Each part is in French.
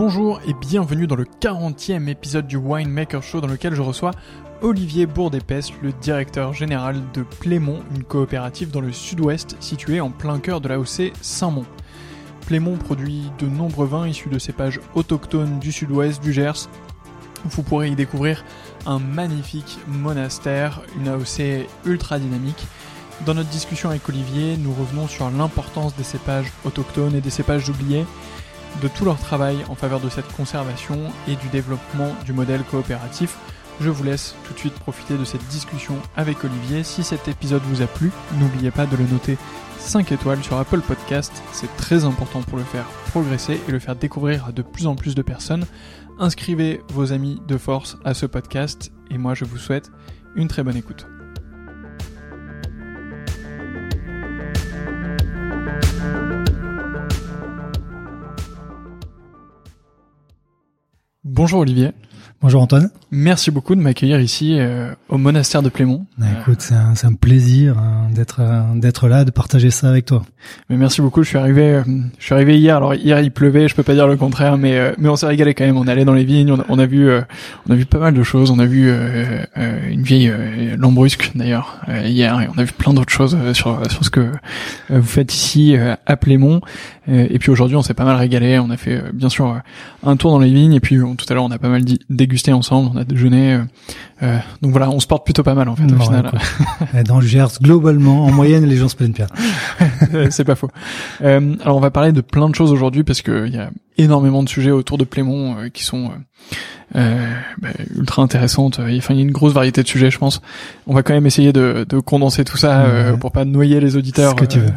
Bonjour et bienvenue dans le 40e épisode du Winemaker Show dans lequel je reçois Olivier Bourdépès, le directeur général de Plémont, une coopérative dans le sud-ouest située en plein cœur de la OC Saint-Mont. Plémont produit de nombreux vins issus de cépages autochtones du sud-ouest, du Gers. Vous pourrez y découvrir un magnifique monastère, une AOC ultra dynamique. Dans notre discussion avec Olivier, nous revenons sur l'importance des cépages autochtones et des cépages oubliés, de tout leur travail en faveur de cette conservation et du développement du modèle coopératif. Je vous laisse tout de suite profiter de cette discussion avec Olivier. Si cet épisode vous a plu, n'oubliez pas de le noter 5 étoiles sur Apple Podcast. C'est très important pour le faire progresser et le faire découvrir à de plus en plus de personnes. Inscrivez vos amis de force à ce podcast et moi je vous souhaite une très bonne écoute. Bonjour Olivier. Bonjour Antoine. Merci beaucoup de m'accueillir ici euh, au monastère de Plémont. Bah, écoute, c'est un, un, plaisir hein, d'être euh, d'être là, de partager ça avec toi. Mais merci beaucoup. Je suis arrivé, euh, je suis arrivé hier. Alors hier il pleuvait, je peux pas dire le contraire, mais mais on s'est régalé quand même. On est allé dans les vignes, on a, vu on a vu pas mal de choses. On a vu une vieille lambrusque d'ailleurs hier, et on a vu plein d'autres choses sur sur ce que vous faites ici à Plémont. Et puis aujourd'hui on s'est pas mal régalé. On a fait bien sûr un tour dans les vignes, et puis tout à l'heure on a pas mal dégusté ensemble. On a déjeuné. Euh, euh, donc voilà, on se porte plutôt pas mal en fait au final. Dans le Gers, globalement, en moyenne, les gens se plaignent bien. C'est pas faux. Euh, alors on va parler de plein de choses aujourd'hui parce qu'il y a énormément de sujets autour de Plémont qui sont bah, ultra intéressante. Enfin, il y a une grosse variété de sujets, je pense. On va quand même essayer de, de condenser tout ça euh, pour pas noyer les auditeurs que tu veux.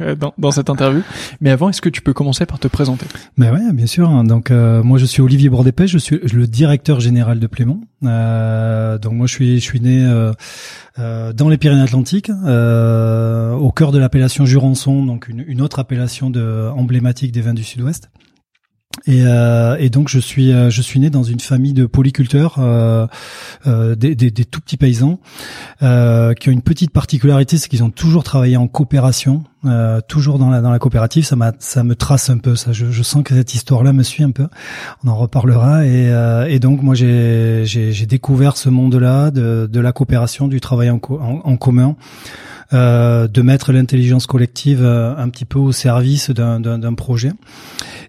Euh, dans, dans, cette interview. Mais avant, est-ce que tu peux commencer par te présenter? Ben ouais, bien sûr. Donc euh, moi, je suis Olivier Bordépès, je suis le directeur général de Plémont. Euh, donc moi, je suis je suis né dans les Pyrénées-Atlantiques, au cœur de l'appellation Jurançon, donc une, une autre appellation de, emblématique des vins du Sud-Ouest. Et, euh, et, donc je suis euh, je suis né dans une famille de polyculteurs, euh, euh des, des, des, tout petits paysans, euh, qui ont une petite particularité, c'est qu'ils ont toujours travaillé en coopération, toujours dans la dans la coopérative. Ça m'a ça me trace un peu. Ça, je, je sens que cette histoire-là me suit un peu. On en reparlera. Et, et donc moi j'ai j'ai découvert ce monde-là de, de la coopération, du travail en, en commun. Euh, de mettre l'intelligence collective un petit peu au service d'un projet.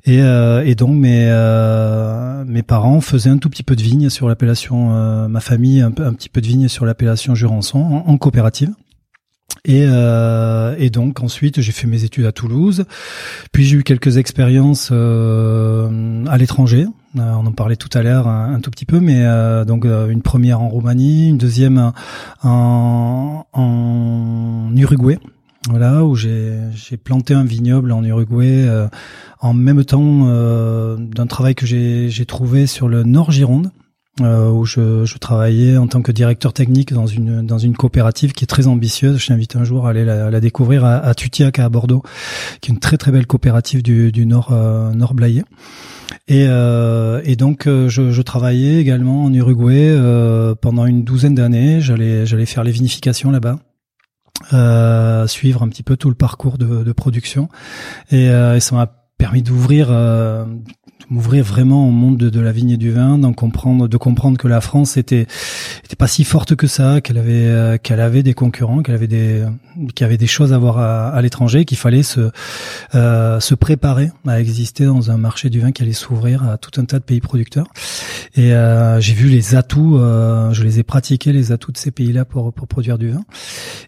Et, euh, et donc mes euh, mes parents faisaient un tout petit peu de vigne sur l'appellation, euh, ma famille un, petit peu de vigne sur l'appellation Jurançon en, coopérative. Et, euh, et, donc ensuite j'ai fait mes études à Toulouse, puis j'ai eu quelques expériences euh, à l'étranger. On en parlait tout à l'heure un, tout petit peu, mais donc une première en Roumanie, une deuxième en, en Uruguay, voilà où j'ai planté un vignoble en Uruguay euh, en même temps euh, d'un travail que j'ai trouvé sur le Nord Gironde euh, où je, je, travaillais en tant que directeur technique dans une dans une coopérative qui est très ambitieuse. Je t'invite un jour à aller la, la découvrir à, à, Tutiac à Bordeaux, qui est une très très belle coopérative du, du Nord Nord Blayais. Et, euh, et donc je, je, travaillais également en Uruguay pendant une douzaine d'années. J'allais j'allais faire les vinifications là-bas. Euh, suivre un petit peu tout le parcours de, de production et, euh, et ça m'a permis d'ouvrir euh, m'ouvrir vraiment au monde de, la vigne et du vin, d'en comprendre, de comprendre que la France était était pas si forte que ça, qu'elle avait euh, qu'elle avait des concurrents, qu'elle avait des qu'il y avait des choses à voir à, l'étranger, qu'il fallait se euh, se préparer à exister dans un marché du vin qui allait s'ouvrir à tout un tas de pays producteurs. Et euh, j'ai vu les atouts, euh, je les ai pratiqués les atouts de ces pays-là pour pour produire du vin.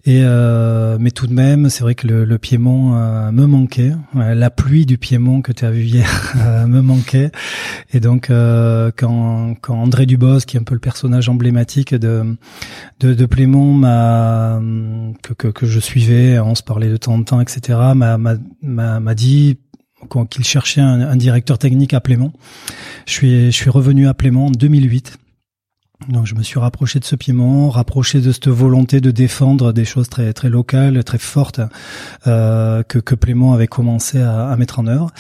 Et euh, mais tout de même, c'est vrai que le, le Piémont me manquait. La pluie du Piémont que tu as vu hier me manquait et donc euh, quand, André Dubos, qui est un peu le personnage emblématique de de, de m'a que, que, je suivais, on se parlait de temps en temps, etc. m'a m'a m'a dit qu'il cherchait un, un, directeur technique à Plémont. Je suis je suis revenu à Plémont en 2008 donc je me suis rapproché de ce Piémont, rapproché de cette volonté de défendre des choses très très locales, très fortes euh, que, que Plémont avait commencé à, à mettre en œuvre.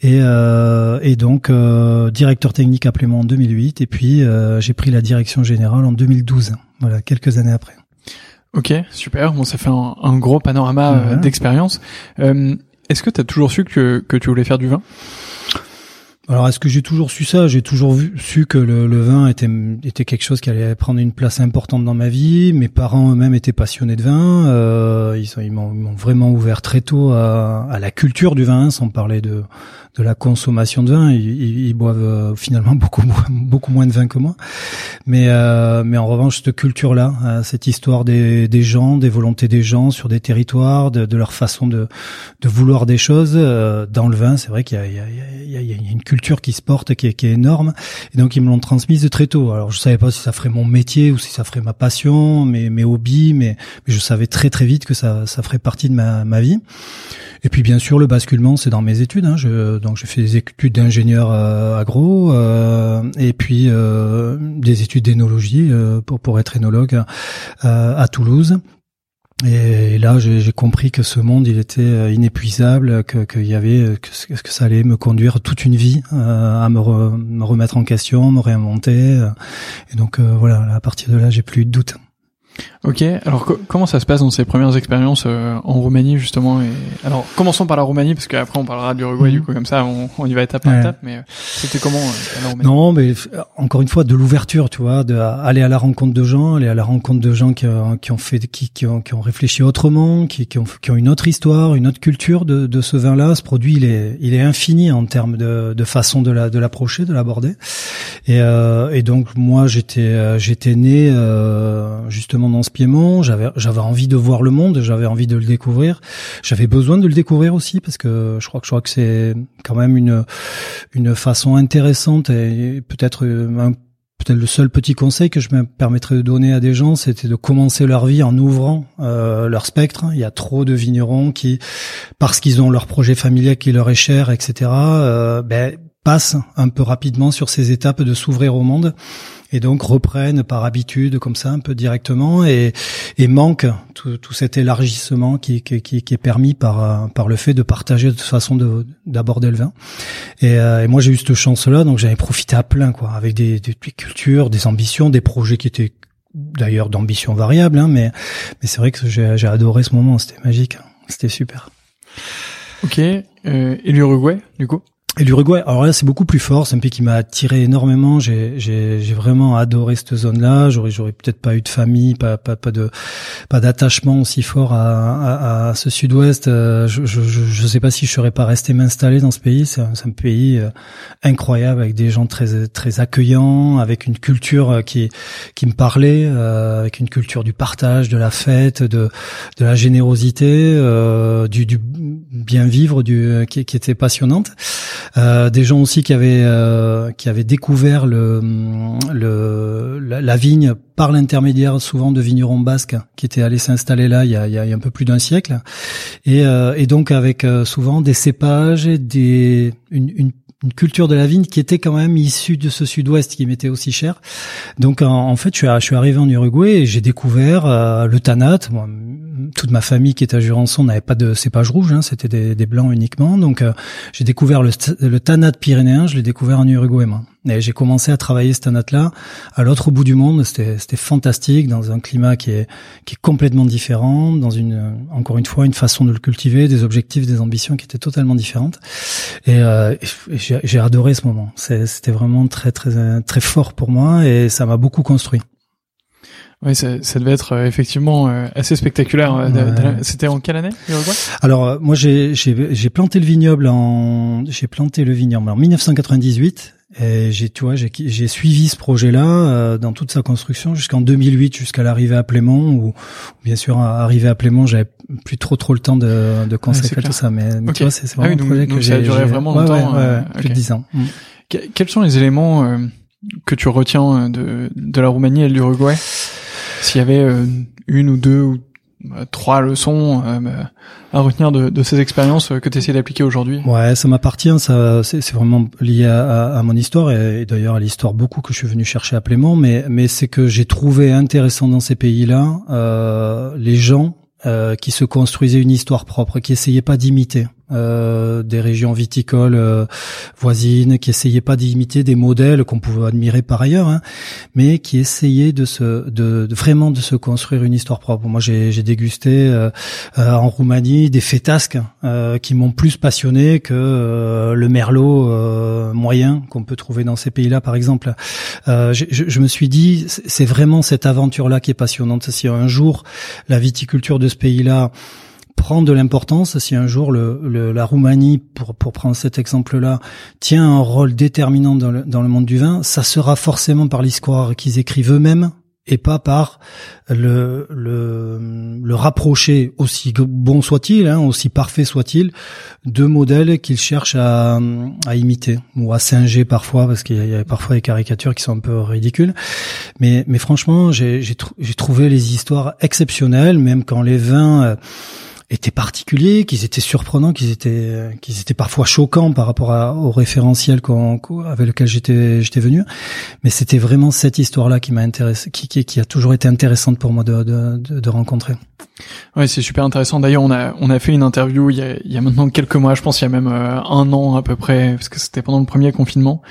Et, euh, et donc euh, directeur technique à Plémont en 2008 et puis euh, j'ai pris la direction générale en 2012. Voilà, quelques années après. Ok, super. Bon, ça fait un, un gros panorama d'expérience. Euh, est-ce que tu as toujours su que, que tu voulais faire du vin? Alors, est-ce que j'ai toujours su ça? J'ai toujours vu, su que le, le, vin était, était quelque chose qui allait prendre une place importante dans ma vie. Mes parents eux-mêmes étaient passionnés de vin. Euh, ils, ils m'ont vraiment ouvert très tôt à, à, la culture du vin, sans parler de, de la consommation de vin. Ils, ils boivent euh, finalement beaucoup beaucoup moins de vin que moi. Mais euh, mais en revanche, cette culture-là, euh, cette histoire des, des gens, des volontés des gens sur des territoires, de, de leur façon de de vouloir des choses dans le vin, c'est vrai qu'il y a, il y, a, il y, a, il y a une culture qui se porte, qui est, qui est énorme. Et donc ils me l'ont transmise de très tôt. Alors je savais pas si ça ferait mon métier ou si ça ferait ma passion, mes mes hobbies, mais, mais je savais très très vite que ça ça ferait partie de ma ma vie. Et puis bien sûr le basculement, c'est dans mes études. Hein. Je, donc j'ai fait des études d'ingénieur euh, agro euh, et puis euh, des études d'énologie pour pour être énologue à Toulouse. Et là, j'ai compris que ce monde, il était inépuisable, que qu'il y avait que, que, ça allait me conduire toute une vie à me, me, remettre en question, me réinventer. Et donc voilà, à partir de là, j'ai plus de doute. Ok, alors comment ça se passe dans ces premières expériences euh, en Roumanie justement et... Alors commençons par la Roumanie parce qu'après on parlera de l'Uruguay du mhm. coup comme ça on, on, y va étape par étape mais euh, c'était comment euh, la Roumanie? Non mais encore une fois de l'ouverture tu vois, de aller à la rencontre de gens, aller à la rencontre de gens qui, qui ont fait qui, qui, ont, qui ont réfléchi autrement, qui, qui, ont, qui ont une autre histoire, une autre culture de, de ce vin-là. Ce produit il est il est infini en termes de, de façon de la de l'approcher, de l'aborder et, euh, et donc moi j'étais j'étais né justement dans ce J'avais j'avais envie de voir le monde, j'avais envie de le découvrir, j'avais besoin de le découvrir aussi parce que je crois que je crois que c'est quand même une une façon intéressante et peut-être un peut-être le seul petit conseil que je me permettrais de donner à des gens, c'était de commencer leur vie en ouvrant euh, leur spectre. Il y a trop de vignerons qui, parce qu'ils ont leur projet familial qui leur est cher, etc., euh, ben, passent un peu rapidement sur ces étapes de s'ouvrir au monde et donc reprennent par habitude comme ça un peu directement et, et manquent tout, tout cet élargissement qui, qui, qui, est permis par, par le fait de partager de toute façon d'aborder le vin. Et, euh, et moi j'ai eu cette chance-là, donc j'avais profité à plein quoi, avec des, des, cultures, des ambitions, des projets qui étaient d'ailleurs d'ambition variable, hein, mais, mais c'est vrai que j'ai adoré ce moment, c'était magique, hein. c'était super. Ok, euh, et l'Uruguay du coup? Et l'Uruguay, alors là c'est beaucoup plus fort, c'est un pays qui m'a attiré énormément, j'ai vraiment adoré cette zone-là, j'aurais j'aurais peut-être pas eu de famille, pas pas pas de pas d'attachement aussi fort à, à, à ce sud-ouest, euh, je, je je sais pas si je serais pas resté m'installer dans ce pays, c'est un, un pays euh, incroyable avec des gens très très accueillants, avec une culture euh, qui qui me parlait, avec une culture du partage, de la fête, de de la générosité, du du bien vivre du qui, qui était passionnante. Euh, des gens aussi qui avaient euh, qui avaient découvert le, le la, vigne par l'intermédiaire souvent de vignerons basques qui étaient allés s'installer là il y a, il y a, un peu plus d'un siècle. Et, euh, et donc avec souvent des cépages et des une, une une culture de la vigne qui était quand même issue de ce sud-ouest qui m'était aussi cher. Donc en, fait, je suis, je arrivé en Uruguay et j'ai découvert le tanat. Toute ma famille qui est à Jurançon n'avait pas de cépage rouge, hein, c'était des, des, blancs uniquement. Donc euh, j'ai découvert le, le tanat pyrénéen, je l'ai découvert en Uruguay. Moi. Et j'ai commencé à travailler ce tanat-là à l'autre bout du monde. C'était fantastique dans un climat qui est qui est complètement différent, dans une encore une fois une façon de le cultiver, des objectifs, des ambitions qui étaient totalement différentes. Et, euh, et j'ai adoré ce moment. C'était vraiment très très très fort pour moi et ça m'a beaucoup construit. Oui, ça, ça, devait être euh, effectivement euh, assez spectaculaire. Euh, c'était en quelle année Alors moi j'ai planté le vignoble en j'ai planté le vignoble en 1998 et j'ai tu vois j'ai j'ai suivi ce projet-là dans toute sa construction jusqu'en 2008 jusqu'à l'arrivée à Plémont où, bien sûr arrivé à Plémont j'avais plus trop trop le temps de de consacrer tout ça. Mais, tu vois c'est vraiment ah un projet que j'ai ça a duré vraiment longtemps plus de 10 ans. Mm. Quels sont les éléments que tu retiens de de la Roumanie et de l'Uruguay? S'il y avait euh, une ou deux ou euh, trois leçons euh, à retenir de, de ces expériences que tu essaies d'appliquer aujourd'hui. Ouais, ça m'appartient, ça c'est vraiment lié à, à, mon histoire et, d'ailleurs à l'histoire beaucoup que je suis venu chercher à Plément, mais mais c'est que j'ai trouvé intéressant dans ces pays-là euh, les gens euh, qui se construisaient une histoire propre, qui essayaient pas d'imiter euh, des régions viticoles euh, voisines, qui essayaient pas d'imiter des modèles qu'on pouvait admirer par ailleurs, hein, mais qui essayaient de se, de, vraiment de se construire une histoire propre. Moi, j'ai, dégusté en Roumanie des fétasques qui m'ont plus passionné que le merlot moyen qu'on peut trouver dans ces pays-là, par exemple. Je, je, me suis dit, c'est vraiment cette aventure-là qui est passionnante. Si un jour la viticulture de ce pays-là prend de l'importance, si un jour le, la Roumanie, pour, pour prendre cet exemple-là, tient un rôle déterminant dans le, dans le monde du vin, ça sera forcément par l'histoire qu'ils écrivent eux-mêmes et pas par le, le, le rapprocher, aussi bon soit-il, hein, aussi parfait soit-il, de modèles qu'ils cherchent à, à imiter ou à singer parfois, parce qu'il y, a parfois des caricatures qui sont un peu ridicules. Mais, mais franchement, j'ai trouvé les histoires exceptionnelles, même quand les vins... Euh, étaient particuliers, qu'ils étaient surprenants, qu'ils étaient qu'ils étaient parfois choquants par rapport à, au référentiel qu'on, avec lequel j'étais j'étais venu. Mais c'était vraiment cette histoire-là qui m'a intéressé, qui, qui, qui a toujours été intéressante pour moi de, de, de, de rencontrer. Ouais, c'est super intéressant. D'ailleurs, on a on a fait une interview il y a, il y a maintenant quelques mois, je pense il y a même euh, un an à peu près, parce que c'était pendant le premier confinement,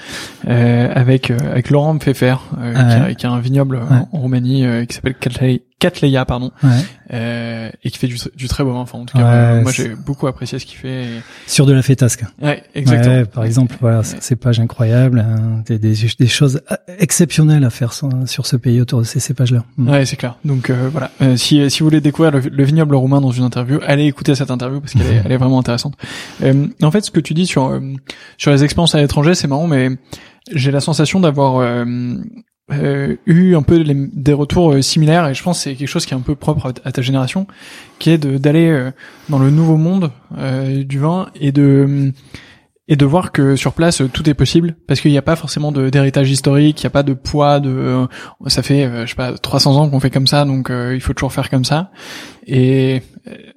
euh, avec euh, avec Laurent Pfeffer, euh, ah qui, a, qui, a, un vignoble en, Roumanie qui s'appelle Catleya, pardon, ouais. et qui fait du, du très beau vin. Enfin, en tout cas, moi j'ai beaucoup apprécié ce qu'il fait. Sur de la fétasque. Ouais, exactement. par exemple, voilà, ces pages incroyables, hein, des, des, des, choses exceptionnelles à faire sur, sur ce pays autour de ces cépages-là. Mm. Ouais, c'est clair. Donc voilà, si si vous voulez découvrir le, vignoble roumain dans une interview, allez écouter cette interview parce qu'elle est, elle est vraiment intéressante. Euh, en fait, ce que tu dis sur euh, sur les expériences à l'étranger, c'est marrant, mais j'ai la sensation d'avoir euh, euh eu un peu des retours euh, similaires et je pense que c'est quelque chose qui est un peu propre à, ta génération, qui est d'aller dans le nouveau monde du vin et de et de voir que sur place tout est possible parce qu'il n'y a pas forcément d'héritage historique, il n'y a pas de poids de euh, ça fait euh, je sais pas 300 ans qu'on fait comme ça donc euh, il faut toujours faire comme ça et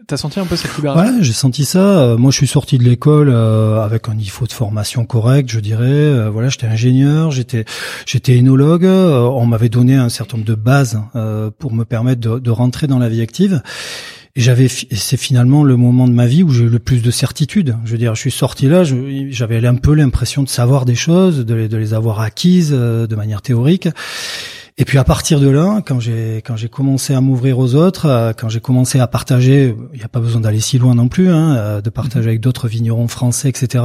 t'as senti un peu cette liberté? Ouais, j'ai senti ça. moi je suis sorti de l'école avec un niveau de formation correct, je dirais. voilà, j'étais ingénieur, j'étais j'étais énologue, on m'avait donné un certain nombre de bases pour me permettre de, de rentrer dans la vie active. Et j'avais, c'est finalement le moment de ma vie où j'ai eu le plus de certitude. Je veux dire, je suis sorti là, j'avais un peu l'impression de savoir des choses, de les, de les avoir acquises euh, de manière théorique. Et puis à partir de là, quand j'ai quand j'ai commencé à m'ouvrir aux autres, euh, quand j'ai commencé à partager, il n'y a pas besoin d'aller si loin non plus, hein, euh, de partager avec d'autres vignerons français, etc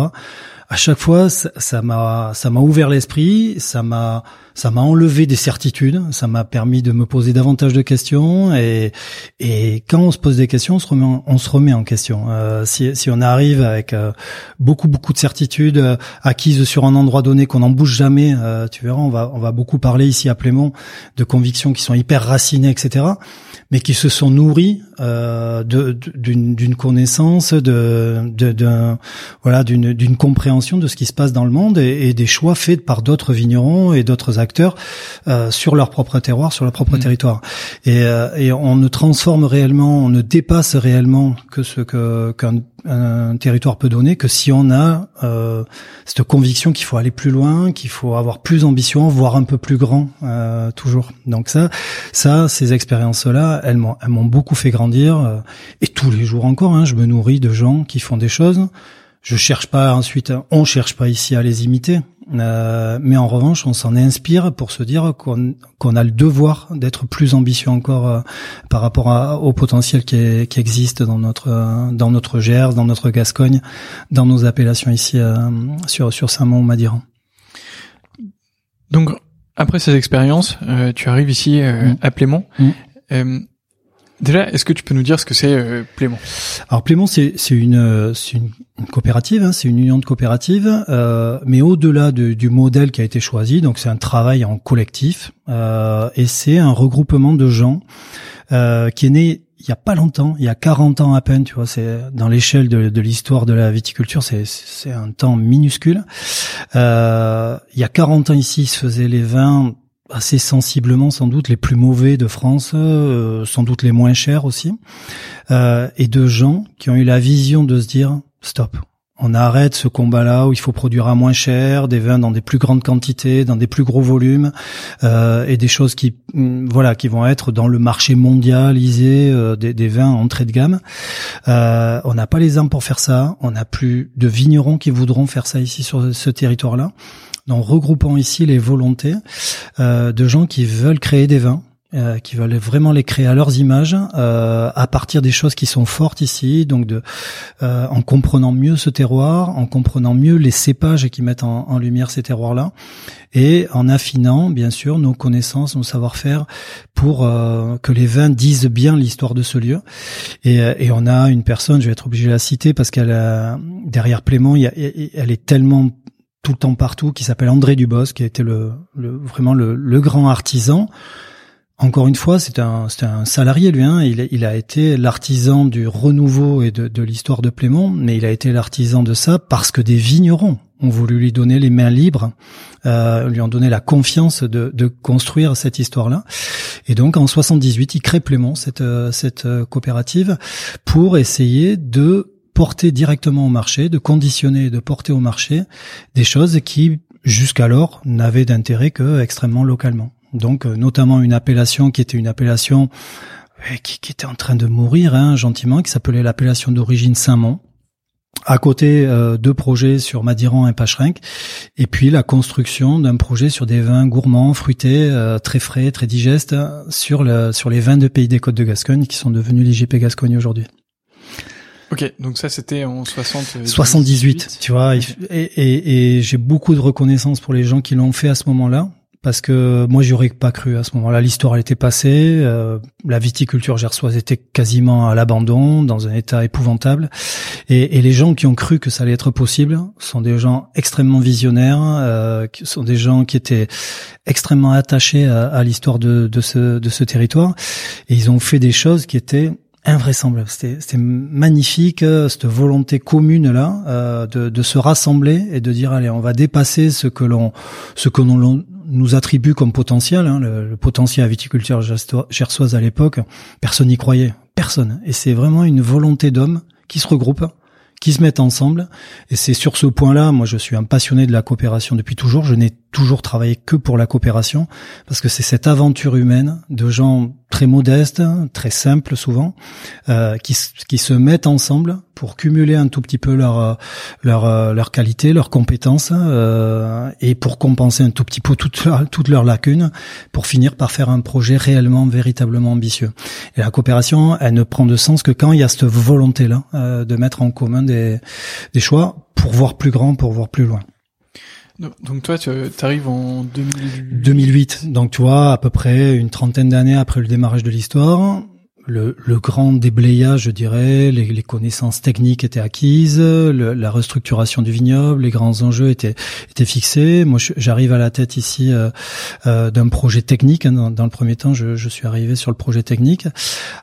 à chaque fois, ça m'a ça m'a ouvert l'esprit, ça m'a ça m'a enlevé des certitudes, ça m'a permis de me poser davantage de questions et et quand on se pose des questions, on se remet en, on se remet en question. Euh, si si on arrive avec euh, beaucoup beaucoup de certitudes euh, acquises sur un endroit donné qu'on n'en bouge jamais, euh, tu verras, on va on va beaucoup parler ici à Plémont de convictions qui sont hyper racinées, etc mais qui se sont nourris euh, d'une connaissance, de, de, voilà, d'une compréhension de ce qui se passe dans le monde et, des choix faits par d'autres vignerons et d'autres acteurs euh, sur leur propre terroir, sur leur propre mmh. territoire. Et, euh, et on ne transforme réellement, on ne dépasse réellement que ce que qu'un un territoire peut donner que si on a euh, cette conviction qu'il faut aller plus loin, qu'il faut avoir plus d'ambition, voire un peu plus grand euh, toujours. Donc ça, ça, ces expériences-là, elles m'ont beaucoup fait grandir euh, et tous les jours encore, hein, je me nourris de gens qui font des choses. Je cherche pas ensuite, on cherche pas ici à les imiter. Euh, mais en revanche, on s'en inspire pour se dire qu'on a le devoir d'être plus ambitieux encore euh, par rapport au potentiel qui, qui, existe dans notre euh, dans notre Gers, dans notre Gascogne, dans nos appellations ici sur sur Saint-Mont-Madiran. Donc après ces expériences, tu arrives ici mmh. à Plémont. Mmh. Déjà, est-ce que tu peux nous dire ce que c'est euh, Alors Plémont, c'est une, une, une coopérative, hein, c'est une union de coopératives, euh, mais au-delà de, du modèle qui a été choisi, donc c'est un travail en collectif euh, et c'est un regroupement de gens euh, qui est né il y a pas longtemps, il y a 40 ans à peine, tu vois, c'est dans l'échelle de, de l'histoire de la viticulture, c'est un temps minuscule. Euh, il y a 40 ans ici, se faisaient les vins assez sensiblement sans doute les plus mauvais de France, euh, sans doute les moins chers aussi, euh, et de gens qui ont eu la vision de se dire stop. On arrête ce combat-là où il faut produire à moins cher, des vins dans des plus grandes quantités, dans des plus gros volumes, euh, et des choses qui, mm, voilà, qui vont être dans le marché mondialisé des, des, vins entrée de gamme. on n'a pas les âmes pour faire ça. On n'a plus de vignerons qui voudront faire ça ici sur ce territoire-là en regroupant ici les volontés euh, de gens qui veulent créer des vins. Euh, qui veulent vraiment les créer à leurs images, euh, à partir des choses qui sont fortes ici, donc de, euh, en comprenant mieux ce terroir, en comprenant mieux les cépages qui mettent en, lumière ces terroirs-là, et en affinant bien sûr nos connaissances, nos savoir-faire pour euh, que les vins disent bien l'histoire de ce lieu. Et, et, on a une personne, je vais être obligé de la citer parce qu'elle derrière Plément, elle est tellement tout le temps partout, qui s'appelle André Dubos, qui a été le, le vraiment le, le, grand artisan. Encore une fois, c'est un, un salarié lui. Hein. Il, il a été l'artisan du renouveau et de, de l'histoire de Plémont, mais il a été l'artisan de ça parce que des vignerons ont voulu lui donner les mains libres, euh, lui ont donné la confiance de, de construire cette histoire-là. Et donc en 78, il crée Plémont, cette, cette coopérative, pour essayer de porter directement au marché, de conditionner et de porter au marché des choses qui jusqu'alors n'avaient d'intérêt que extrêmement localement. Donc euh, notamment une appellation qui était une appellation euh, qui, était en train de mourir hein, gentiment, qui s'appelait l'appellation d'origine Saint-Mont. À côté, euh, deux projets sur Madiran et Pacherenc, et puis la construction d'un projet sur des vins gourmands, fruités, très frais, très digestes, sur, sur les vins de Pays des Côtes de Gascogne, qui sont devenus l'IGP Gascogne aujourd'hui. Ok, donc ça c'était en 60... 78, tu vois, et, et, et j'ai beaucoup de reconnaissance pour les gens qui l'ont fait à ce moment-là, parce que moi j'aurais pas cru à ce moment-là. L'histoire elle était passée, euh, la viticulture gersoise était quasiment à l'abandon, dans un état épouvantable, et, et, les gens qui ont cru que ça allait être possible sont des gens extrêmement visionnaires, euh, sont des gens qui étaient extrêmement attachés à, à l'histoire de, de, ce, de ce territoire, et ils ont fait des choses qui étaient invraisemblable. C'était, magnifique, cette volonté commune là de, de se rassembler et de dire allez, on va dépasser ce que l'on ce que l'on nous attribue comme potentiel, hein, le, potentiel à viticulture gersoise à l'époque, personne n'y croyait, personne. Et c'est vraiment une volonté d'hommes qui se regroupent, qui se mettent ensemble. Et c'est sur ce point-là, moi je suis un passionné de la coopération depuis toujours. Je n'ai toujours travaillé que pour la coopération, parce que c'est cette aventure humaine de gens très modestes, très simples souvent, euh, qui, qui se mettent ensemble pour cumuler un tout petit peu leur leur leur qualité, leurs compétences euh, et pour compenser un tout petit peu toutes toutes leurs lacunes pour finir par faire un projet réellement véritablement ambitieux. Et la coopération, elle ne prend de sens que quand il y a cette volonté là euh, de mettre en commun des des choix pour voir plus grand, pour voir plus loin. Donc toi, tu arrives en 2008. 2008. Donc tu vois, à peu près une trentaine d'années après le démarrage de l'histoire, le, grand déblayage, je dirais, les, connaissances techniques étaient acquises, la restructuration du vignoble, les grands enjeux étaient, fixés. Moi, j'arrive à la tête ici euh, euh, d'un projet technique. Hein, dans, le premier temps, je, je, suis arrivé sur le projet technique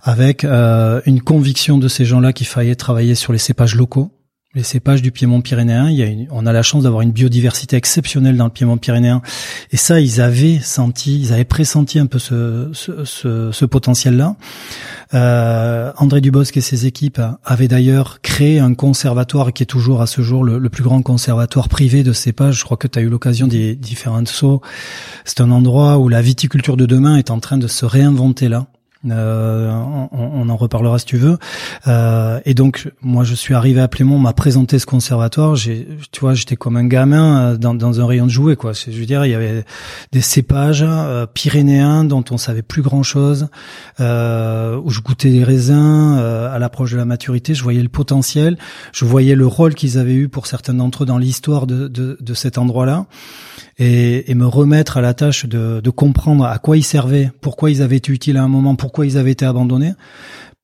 avec euh, une conviction de ces gens-là qu'il fallait travailler sur les cépages locaux les cépages du Piémont pyrénéen. Il y a on a la chance d'avoir une biodiversité exceptionnelle dans le Piémont pyrénéen. Et ça, ils avaient senti, ils avaient pressenti un peu ce, potentiel-là. Euh, André Dubosc et ses équipes avaient d'ailleurs créé un conservatoire qui est toujours à ce jour le, plus grand conservatoire privé de cépages. Je crois que tu as eu l'occasion d'y faire un saut. C'est un endroit où la viticulture de demain est en train de se réinventer là. Euh, on, en reparlera si tu veux. Euh, et donc, moi, je suis arrivé à Plémont, m'a présenté ce conservatoire. J'ai, tu vois, j'étais comme un gamin euh, dans, dans un rayon de jouets, quoi. Je veux dire, il y avait des cépages pyrénéens dont on savait plus grand chose. où je goûtais des raisins à l'approche de la maturité. Je voyais le potentiel. Je voyais le rôle qu'ils avaient eu pour certains d'entre eux dans l'histoire de, de, de cet endroit-là et, et, me remettre à la tâche de, de, comprendre à quoi ils servaient, pourquoi ils avaient été utiles à un moment, pourquoi ils avaient été abandonnés,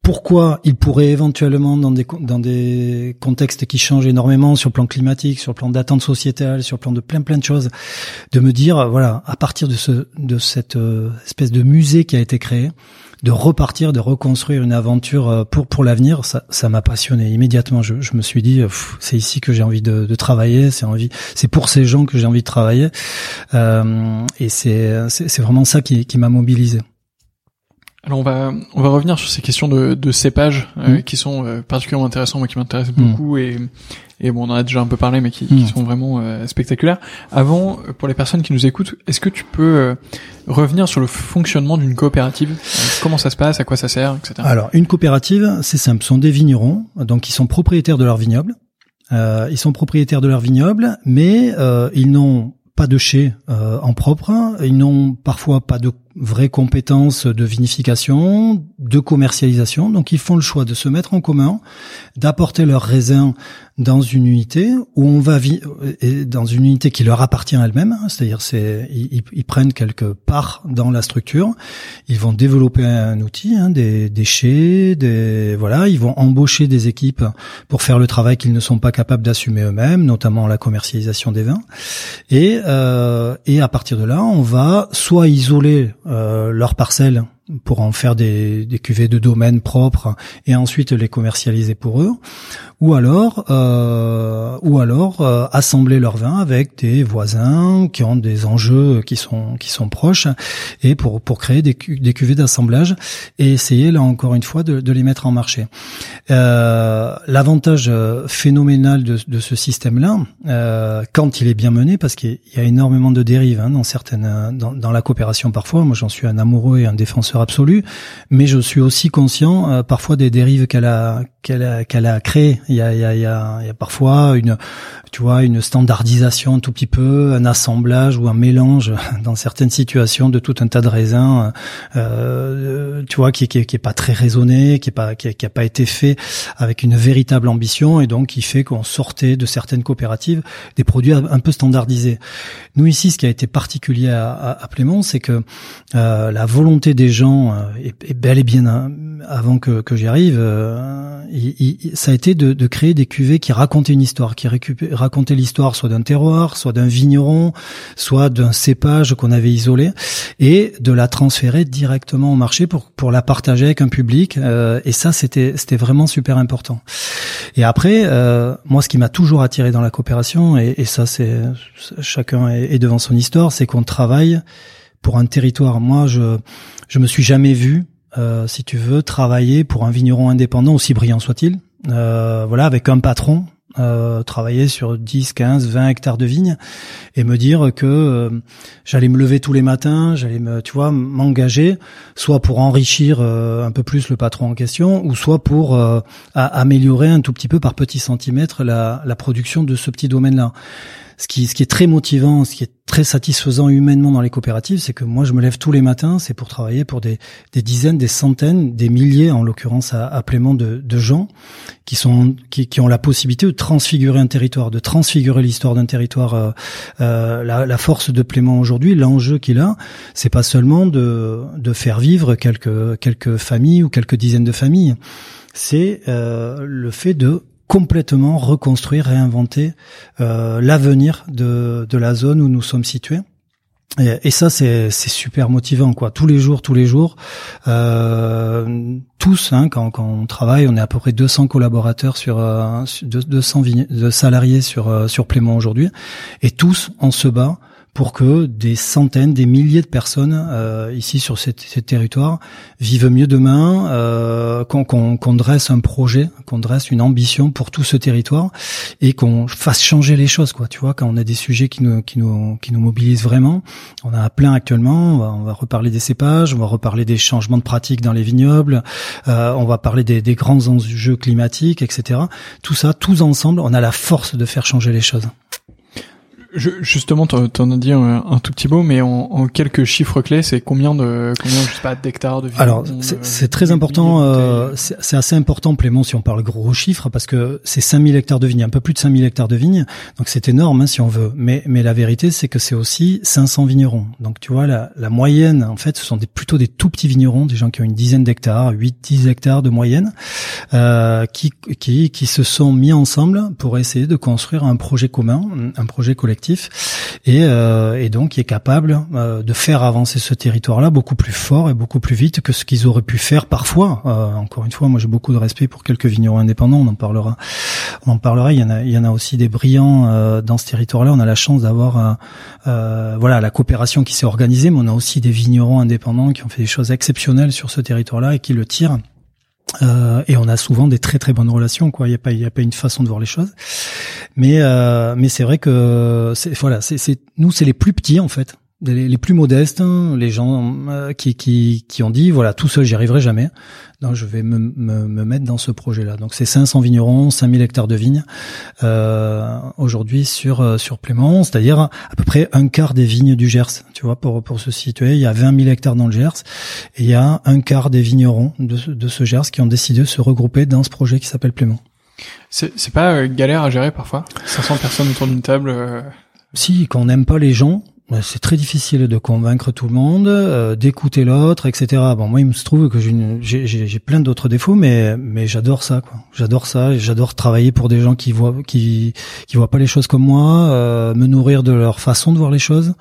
pourquoi ils pourraient éventuellement dans des dans des contextes qui changent énormément sur le plan climatique, sur le plan d'attente sociétale, sur le plan de plein plein de choses, de me dire voilà à partir de ce de cette euh, espèce de musée qui a été créé, de repartir, de reconstruire une aventure euh, pour pour l'avenir, ça m'a passionné immédiatement. Je, me suis dit c'est ici que j'ai envie de, de travailler, c'est envie, c'est pour ces gens que j'ai envie de travailler, euh, et c'est c'est vraiment ça qui qui m'a mobilisé. Alors on va on va revenir sur ces questions de, de cépages euh, mmh. qui sont euh, particulièrement intéressants, moi qui m'intéressent mmh. beaucoup et et bon on en a déjà un peu parlé mais qui, qui mmh. sont vraiment euh, spectaculaires. Avant pour les personnes qui nous écoutent, est-ce que tu peux revenir sur le fonctionnement d'une coopérative? Comment ça se passe? À quoi ça sert? Etc. Alors une coopérative c'est simple, ce sont des vignerons donc ils sont propriétaires de leur vignoble. ils sont propriétaires de leur vignoble, mais ils n'ont pas de chais en propre, ils n'ont parfois pas de vraies compétences de vinification, de commercialisation. Donc ils font le choix de se mettre en commun, d'apporter leurs raisins dans une unité où on va vivre dans une unité qui leur appartient elle-même, hein. c'est-à-dire c'est ils, ils, prennent quelque part dans la structure, ils vont développer un outil, hein, des déchets, des voilà, ils vont embaucher des équipes pour faire le travail qu'ils ne sont pas capables d'assumer eux-mêmes, notamment la commercialisation des vins, et euh, et à partir de là, on va soit isoler euh, leurs parcelles pour en faire des, des, cuvées de domaine propres et ensuite les commercialiser pour eux, ou alors, euh, ou alors euh, assembler leur vin avec des voisins qui ont des enjeux qui sont qui sont proches et pour pour créer des, des cuvées d'assemblage et essayer là encore une fois de, de les mettre en marché. Euh, L'avantage phénoménal de, de ce système-là, euh, quand il est bien mené, parce qu'il y a énormément de dérives hein, dans certaines dans, dans la coopération parfois. Moi, j'en suis un amoureux et un défenseur absolue, mais je suis aussi conscient euh, parfois des dérives qu'elle a qu'elle a, qu'elle a créées. Il y a, il y, a, il y, a, il parfois une, tu vois, une standardisation un tout petit peu, un assemblage ou un mélange dans certaines situations de tout un tas de raisins, euh, tu vois, qui, qui, qui est pas très raisonné, qui est pas, qui, qui a pas été fait avec une véritable ambition et donc qui fait qu'on sortait de certaines coopératives des produits un peu standardisés. Nous ici, ce qui a été particulier à, à, Plémont, c'est que euh, la volonté des gens gens, et, et, bel et bien avant que, que j'y arrive, ça a été de, de, créer des cuvées qui racontaient une histoire, qui racontaient l'histoire soit d'un terroir, soit d'un vigneron, soit d'un cépage qu'on avait isolé, et de la transférer directement au marché pour pour la partager avec un public. et ça, c'était c'était vraiment super important. Et après, euh, moi, ce qui m'a toujours attiré dans la coopération, et, et ça, c'est chacun est, devant son histoire, c'est qu'on travaille pour un territoire. Moi, je je me suis jamais vu, euh, si tu veux, travailler pour un vigneron indépendant aussi brillant soit-il. Euh, voilà, avec un patron euh, travailler sur 10, 15, 20 hectares de vignes et me dire que euh, j'allais me lever tous les matins, j'allais me, tu vois, m'engager, soit pour enrichir un peu plus le patron en question, ou soit pour améliorer un tout petit peu par petits centimètres la, la production de ce petit domaine-là ce qui, ce qui est très motivant, ce qui est très satisfaisant humainement dans les coopératives, c'est que moi je me lève tous les matins, c'est pour travailler pour des, des, dizaines, des centaines, des milliers, en l'occurrence à, à Plément, de, de, gens qui sont qui, qui, ont la possibilité de transfigurer un territoire, de transfigurer l'histoire d'un territoire. Euh, euh, la, la, force de Plément aujourd'hui, l'enjeu qu'il a, c'est pas seulement de, de faire vivre quelques quelques familles ou quelques dizaines de familles, c'est euh, le fait de complètement reconstruire, réinventer euh, l'avenir de, de la zone où nous sommes situés. Et, ça, c'est super motivant, quoi. Tous les jours, tous les jours, euh, tous, hein, quand, quand on travaille, on est à peu près 200 collaborateurs sur euh, 200 de salariés sur euh, sur Plément aujourd'hui, et tous, on se bat pour que des centaines, des milliers de personnes euh, ici sur ces, territoires vivent mieux demain, euh, qu'on dresse un projet, qu'on dresse une ambition pour tout ce territoire et qu'on fasse changer les choses, quoi. Tu vois, quand on a des sujets qui nous qui nous qui nous mobilisent vraiment, on a plein actuellement. On va, on va reparler des cépages, on va reparler des changements de pratiques dans les vignobles, euh, on va parler des, des grands enjeux climatiques, etc. Tout ça, tous ensemble, on a la force de faire changer les choses. Je, justement, t'en as dit un, un, tout petit mot, mais en, en quelques chiffres clés, c'est combien de combien je sais pas d'hectares de Alors c'est très important, euh, c'est assez important Plément si on parle gros chiffres parce que c'est 5000 hectares de vignes, un peu plus de 5000 hectares de vignes, donc c'est énorme hein, si on veut. Mais mais la vérité c'est que c'est aussi 500 vignerons. Donc tu vois la, la moyenne en fait ce sont des, plutôt des tout petits vignerons, des gens qui ont une dizaine d'hectares, 8-10 hectares de moyenne, euh, qui qui qui se sont mis ensemble pour essayer de construire un projet commun, un projet collectif et, euh, et donc qui est capable euh, de faire avancer ce territoire-là beaucoup plus fort et beaucoup plus vite que ce qu'ils auraient pu faire parfois. Euh, encore une fois, moi j'ai beaucoup de respect pour quelques vignerons indépendants, on en parlera. On en parlera. Il y en a, il y en a aussi des brillants dans ce territoire-là. On a la chance d'avoir voilà la coopération qui s'est organisée, mais on a aussi des vignerons indépendants qui ont fait des choses exceptionnelles sur ce territoire-là et qui le tirent. Euh, et on a souvent des très très bonnes relations quoi il y a pas il y a pas une façon de voir les choses mais euh, mais c'est vrai que c'est voilà c'est nous c'est les plus petits en fait les, plus modestes, hein, les gens euh, qui, qui, qui ont dit voilà tout seul j'y arriverai jamais. Donc je vais me, me, me mettre dans ce projet-là. Donc c'est 500 vignerons, 5000 hectares de vignes euh, aujourd'hui sur euh, sur Plément, c'est-à-dire à peu près un quart des vignes du Gers. Tu vois pour pour se situer, il y a 20 000 hectares dans le Gers et il y a un quart des vignerons de, de ce Gers qui ont décidé de se regrouper dans ce projet qui s'appelle Plément. C'est pas galère à gérer parfois? 500 personnes autour d'une table. Si, quand on n'aime pas les gens, c'est très difficile de convaincre tout le monde, euh, d'écouter l'autre, etc. Bon, moi, il me se trouve que j'ai plein d'autres défauts, mais mais j'adore ça. J'adore ça, j'adore travailler pour des gens qui voient qui qui voient pas les choses comme moi, euh, me nourrir de leur façon de voir les choses.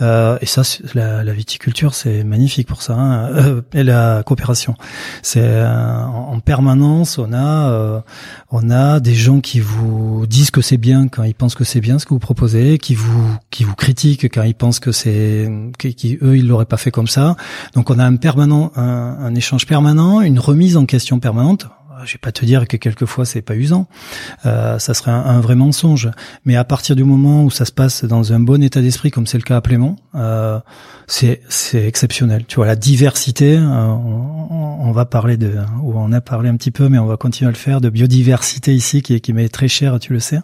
Euh, et ça, la, la, viticulture, c'est magnifique pour ça. Hein. Euh, et la coopération, c'est euh, en, en, permanence, on a on a des gens qui vous disent que c'est bien quand ils pensent que c'est bien ce que vous proposez, qui vous qui vous critiquent quand ils pensent que c'est qui, eux ils l'auraient pas fait comme ça. Donc on a un permanent un échange permanent, une remise en question permanente je vais pas te dire que quelquefois c'est pas usant, euh, ça serait un, vrai mensonge. Mais à partir du moment où ça se passe dans un bon état d'esprit, comme c'est le cas à Plément, euh, c'est c'est exceptionnel. Tu vois la diversité. Euh, on, va parler de, ou on a parlé un petit peu, mais on va continuer à le faire de biodiversité ici, qui qui m'est très cher, tu le sais.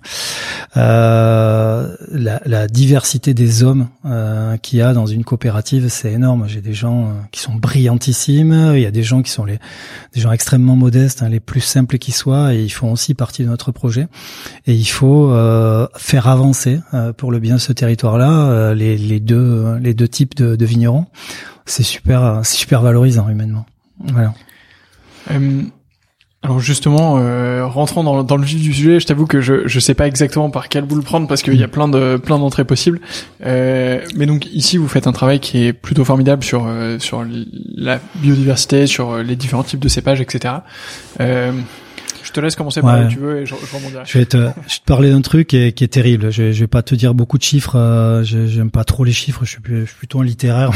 Euh, la, la, diversité des hommes euh, qu'il y a dans une coopérative, c'est énorme. J'ai des gens qui sont brillantissimes. Il y a des gens qui sont les des gens extrêmement modestes, hein, les plus simples qui soient, et ils font aussi partie de notre projet. Et il faut faire avancer pour le bien de ce territoire-là les, les deux les deux types de de, vignerons. c'est super, c'est super valorisant humainement. Voilà. Euh, alors justement, euh, rentrant dans, dans, le vif du sujet, je t'avoue que je je sais pas exactement par quel bout le prendre parce qu'il y a plein de plein d'entrées possibles. Euh, mais donc ici, vous faites un travail qui est plutôt formidable sur euh, sur la biodiversité, sur les différents types de cépages, etc. Je te laisse commencer par là où tu veux et je, je rebondirai. Je vais te, je te parler d'un truc qui est, qui est, terrible. Je, je vais pas te dire beaucoup de chiffres. Euh, j'aime pas trop les chiffres. Je suis, je suis plutôt un littéraire.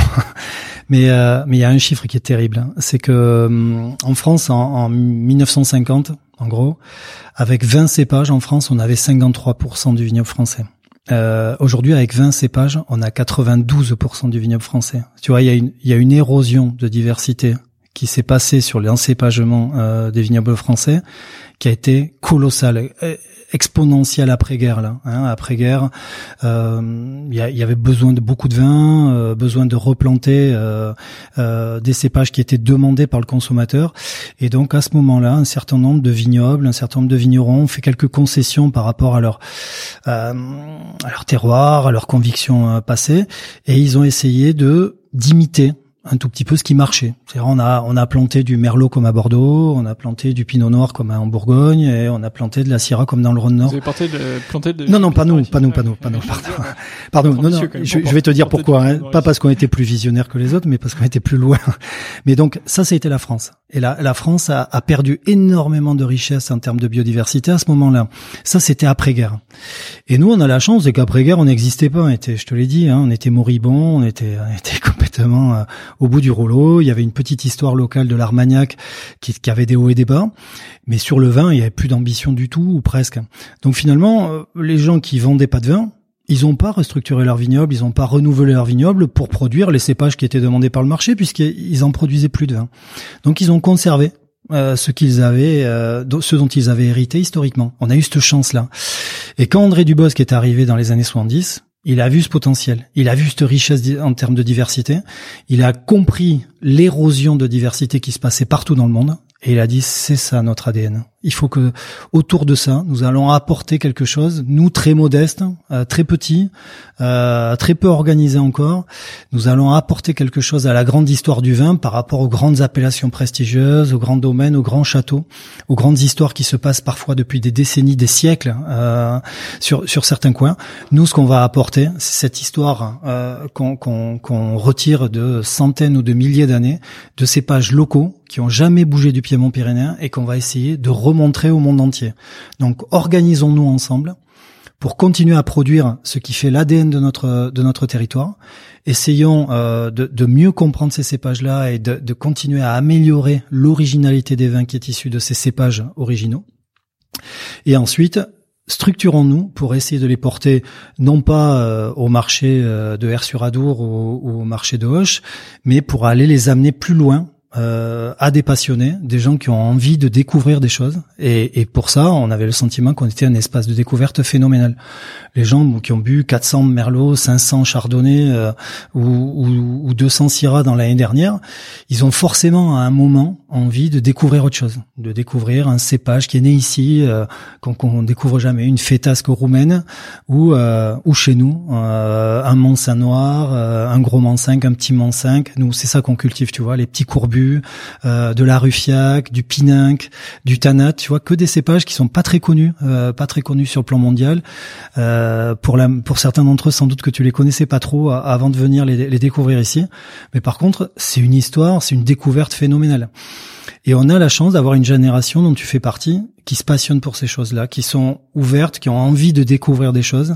mais euh, mais il y a un chiffre qui est terrible. C'est que euh, en France, en, en 1950, en gros, avec 20 cépages en France, on avait 53% du vignoble français. Euh, Aujourd'hui, avec 20 cépages, on a 92% du vignoble français. Tu vois, il y, a une, il y a une érosion de diversité qui s'est passé sur l'encépagement euh, des vignobles français, qui a été colossal, euh, exponentiel après-guerre. Hein, après-guerre, euh, il y, avait besoin de beaucoup de vin, besoin de replanter des cépages qui étaient demandés par le consommateur, et donc à ce moment-là, un certain nombre de vignobles, un certain nombre de vignerons ont fait quelques concessions par rapport à leur à leur terroir, à leurs convictions passées, et ils ont essayé de d'imiter un tout petit peu ce qui marchait. cest on a on a planté du merlot comme à Bordeaux, on a planté du pinot noir comme en Bourgogne et on a planté de la syrah comme dans le Rhône Nord. Vous avez planté de, planté de Non non, pas nous, pas nous, pas nous, pas nous, pardon. Pardon, non non, je, vais te dire pourquoi hein. pas parce qu'on était plus visionnaire que les autres, mais parce qu'on était plus loin. Mais donc ça ça a été la France. Et la, la France a, a perdu énormément de richesses en termes de biodiversité à ce moment-là. Ça c'était après-guerre. Et nous on a la chance c'est qu'après-guerre on n'existait pas, on était je te l'ai dit hein, on était moribond, on était on était complètement euh, au bout du rouleau. Il y avait une petite histoire locale de l'Armagnac qui, qui, avait des hauts et des bas, mais sur le vin, il y avait plus d'ambition du tout ou presque. Donc finalement, euh, les gens qui vendaient pas de vin, ils n'ont pas restructuré leur vignoble, ils n'ont pas renouvelé leur vignoble pour produire les cépages qui étaient demandés par le marché, puisqu'ils en produisaient plus de vin. Donc ils ont conservé euh, ce qu'ils avaient, euh, ce dont ils avaient hérité historiquement. On a eu cette chance-là. Et quand André Dubosc est arrivé dans les années 70, il a vu ce potentiel, il a vu cette richesse en termes de diversité, il a compris l'érosion de diversité qui se passait partout dans le monde, et il a dit c'est ça notre ADN. Il faut que autour de ça, nous allons apporter quelque chose. Nous très modestes, euh, très petits, euh, très peu organisés encore, nous allons apporter quelque chose à la grande histoire du vin par rapport aux grandes appellations prestigieuses, aux grands domaines, aux grands châteaux, aux grandes histoires qui se passent parfois depuis des décennies, des siècles euh, sur sur certains coins. Nous, ce qu'on va apporter, c'est cette histoire euh, qu'on retire de centaines ou de milliers d'années de cépages locaux qui ont jamais bougé du piémont pyrénéen et qu'on va essayer de remontrer au monde entier. Donc organisons-nous ensemble pour continuer à produire ce qui fait l'ADN de notre de notre territoire. Essayons euh, de, de, mieux comprendre ces cépages-là et de, de continuer à améliorer l'originalité des vins qui est issue de ces cépages originaux. Et ensuite, structurons-nous pour essayer de les porter non pas euh, au marché euh, de Air sur Adour ou, ou, au marché de Hoche, mais pour aller les amener plus loin euh, à des passionnés, des gens qui ont envie de découvrir des choses. Et, et pour ça, on avait le sentiment qu'on était un espace de découverte phénoménal. Les gens qui ont bu 400 Merlot, 500 Chardonnay euh, ou, ou, ou, 200 Syrah dans l'année dernière, ils ont forcément à un moment envie de découvrir autre chose, de découvrir un cépage qui est né ici, euh, qu'on découvre jamais, une fétasque roumaine ou euh, ou chez nous, euh, un Mont Saint Noir, un gros 5, un petit 5. Nous, c'est ça qu'on cultive, tu vois, les petits courbus euh, de la Ruffiac, du Pininc, du Tanat, tu vois, que des cépages qui sont pas très connus, euh, pas très connus sur le plan mondial. Euh, pour la, pour certains d'entre eux, sans doute que tu les connaissais pas trop avant de venir les, les découvrir ici. Mais par contre, c'est une histoire, c'est une découverte phénoménale. Et on a la chance d'avoir une génération dont tu fais partie qui se passionnent pour ces choses-là, qui sont ouvertes, qui ont envie de découvrir des choses.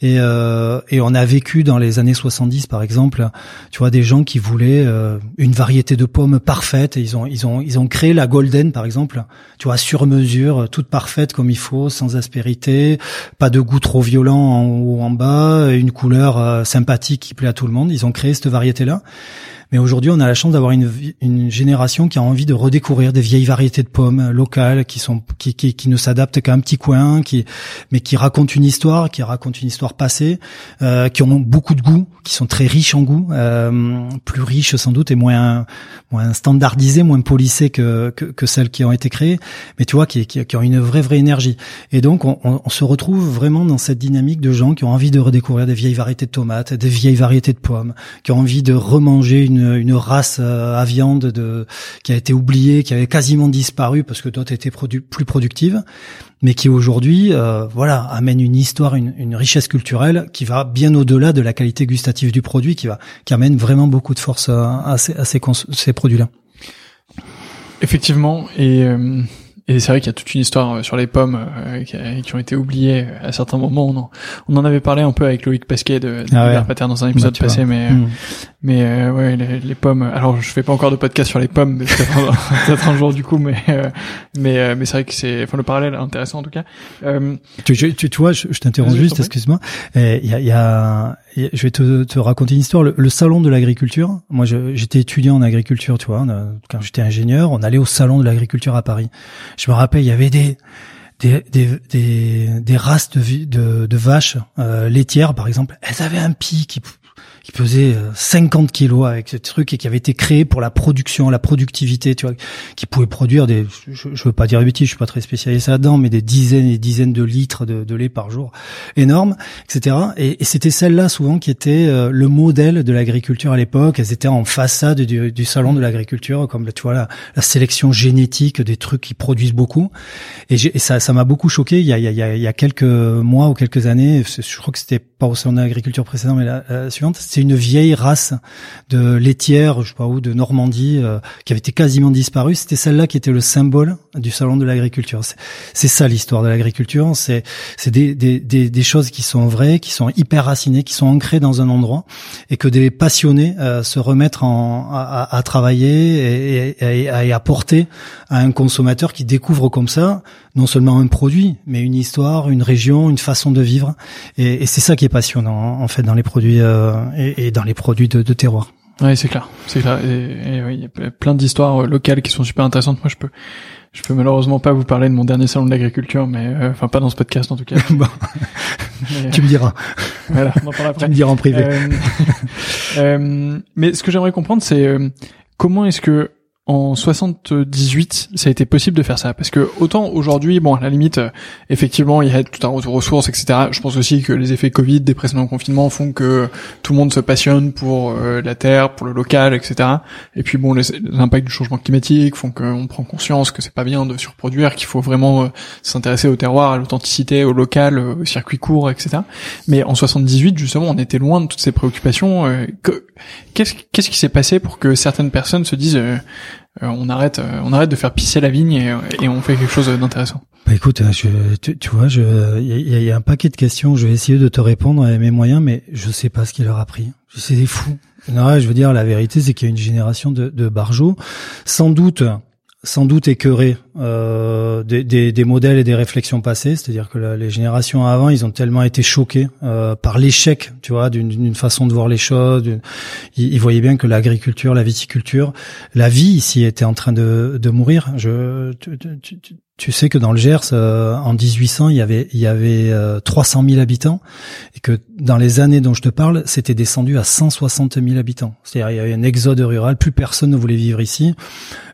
Et, euh, et on a vécu dans les années 70, par exemple, tu vois, des gens qui voulaient euh, une variété de pommes parfaite. Et ils ont, ils ont, ils ont créé la Golden, par exemple, tu vois, sur mesure, toute parfaite comme il faut, sans aspérité, pas de goût trop violent en haut en bas, une couleur euh, sympathique qui plaît à tout le monde. Ils ont créé cette variété-là. Mais aujourd'hui, on a la chance d'avoir une, une, génération qui a envie de redécouvrir des vieilles variétés de pommes locales qui sont qui, qui, qui ne s'adaptent qu'à un petit coin, qui mais qui racontent une histoire, qui racontent une histoire passée, euh, qui ont beaucoup de goût, qui sont très riches en goût, euh, plus riches sans doute et moins moins standardisées, moins polissées que, que, que celles qui ont été créées, mais tu vois qui, qui, ont une vraie vraie énergie. Et donc on, on, se retrouve vraiment dans cette dynamique de gens qui ont envie de redécouvrir des vieilles variétés de tomates, des vieilles variétés de pommes, qui ont envie de remanger une une, une race à viande de qui a été oubliée, qui avait quasiment disparu parce que d'autres étaient plus productives, mais qui aujourd'hui, voilà, amène une histoire, une, une, richesse culturelle qui va bien au-delà de la qualité gustative du produit, qui va qui amène vraiment beaucoup de force à, ces, à ces, ces produits-là. Effectivement, et et c'est vrai qu'il y a toute une histoire euh, sur les pommes euh, qui, ont été oubliées à certains moments. On en, on en avait parlé un peu avec Loïc Pasquet de, de ah Pater dans un épisode bah, passé, mais hmm. mais euh, ouais, les, pommes. Alors je fais pas encore de podcast sur les pommes, peut-être un, jour du coup, mais mais mais c'est vrai que c'est, enfin le parallèle est intéressant en tout cas. tu, tu, tu vois, je, je t'interromps juste, excuse-moi. Il y a, y a je vais te, te raconter une histoire. Le, salon de l'agriculture. Moi, j'étais étudiant en agriculture, tu vois. Quand j'étais ingénieur, on allait au salon de l'agriculture à Paris. Je me rappelle, il y avait des des, des, des, races de, de, de vaches euh, laitières, par exemple. Elles avaient un pic qui qui pesait 50 euh, kilos avec ce truc et qui avait été créé pour la production, la productivité, tu vois, qui pouvait produire des, je, je veux pas dire bêtises, je suis pas très spécialisé là-dedans, mais des dizaines et dizaines de litres de, de lait par jour, énorme, etc. Et, et c'était celle-là souvent qui était euh, le modèle de l'agriculture à l'époque. Elles étaient en façade du, du salon de l'agriculture, comme tu vois la, la, sélection génétique des trucs qui produisent beaucoup. Et, et ça, ça m'a beaucoup choqué. Il y, a, il, y a, il y a quelques mois ou quelques années, je crois que c'était pas au salon de l'agriculture précédent, mais la, la suivante c'est une vieille race de laitière, je sais pas où, de Normandie, euh, qui avait été quasiment disparue. C'était celle-là qui était le symbole du salon de l'agriculture. C'est ça l'histoire de l'agriculture. C'est des, des, des, des, choses qui sont vraies, qui sont hyper racinées, qui sont ancrées dans un endroit, et que des passionnés euh, se remettent en, à, à travailler et, et, et, à apporter à un consommateur qui découvre comme ça non seulement un produit, mais une histoire, une région, une façon de vivre. Et, et c'est ça qui est passionnant en fait dans les produits euh, et, et, dans les produits de, de terroir. Oui, c'est clair, c'est clair. Et, et il y a plein d'histoires euh, locales qui sont super intéressantes. Moi, je peux, je peux malheureusement pas vous parler de mon dernier salon de l'agriculture, mais euh, enfin pas dans ce podcast en tout cas. bon. tu me diras. Voilà, on en après. Tu me diras en privé. Euh, mais ce que j'aimerais comprendre, c'est comment est-ce que en 78, ça a été possible de faire ça parce que autant aujourd'hui, bon à la limite, euh, effectivement, il y a tout un retour aux sources, etc. Je pense aussi que les effets Covid, des précédents confinements font que tout le monde se passionne pour euh, la terre, pour le local, etc. Et puis bon, les, impacts du changement climatique font qu'on prend conscience que c'est pas bien de surproduire, qu'il faut vraiment euh, s'intéresser au terroir, à l'authenticité, au local, au circuit court, etc. Mais en 78, justement, on était loin de toutes ces préoccupations. Qu'est-ce qui s'est passé pour que certaines personnes se disent on arrête, euh, on arrête de faire pisser la vigne et, on fait quelque chose d'intéressant. Bah écoute, je, tu, vois, je, il y, a un paquet de questions. Je vais essayer de te répondre à mes moyens, mais je sais pas ce qu'il leur a pris. C'est des fous. Non, je veux dire, la vérité, c'est qu'il y a une génération de, de sans doute sans doute écœuré euh, des, des, des, modèles et des réflexions passées, c'est-à-dire que les générations avant, ils ont tellement été choqués euh, par l'échec, tu vois, d'une façon de voir les choses. Ils, ils, voyaient bien que l'agriculture, la viticulture, la vie ici était en train de, de mourir. Je, tu, tu, tu sais que dans le Gers, euh, en 1800, il y avait, il y avait 300 euh, 000 habitants, et que dans les années dont je te parle, c'était descendu à 160 000 habitants. C'est-à-dire il y avait un exode rural, plus personne ne voulait vivre ici.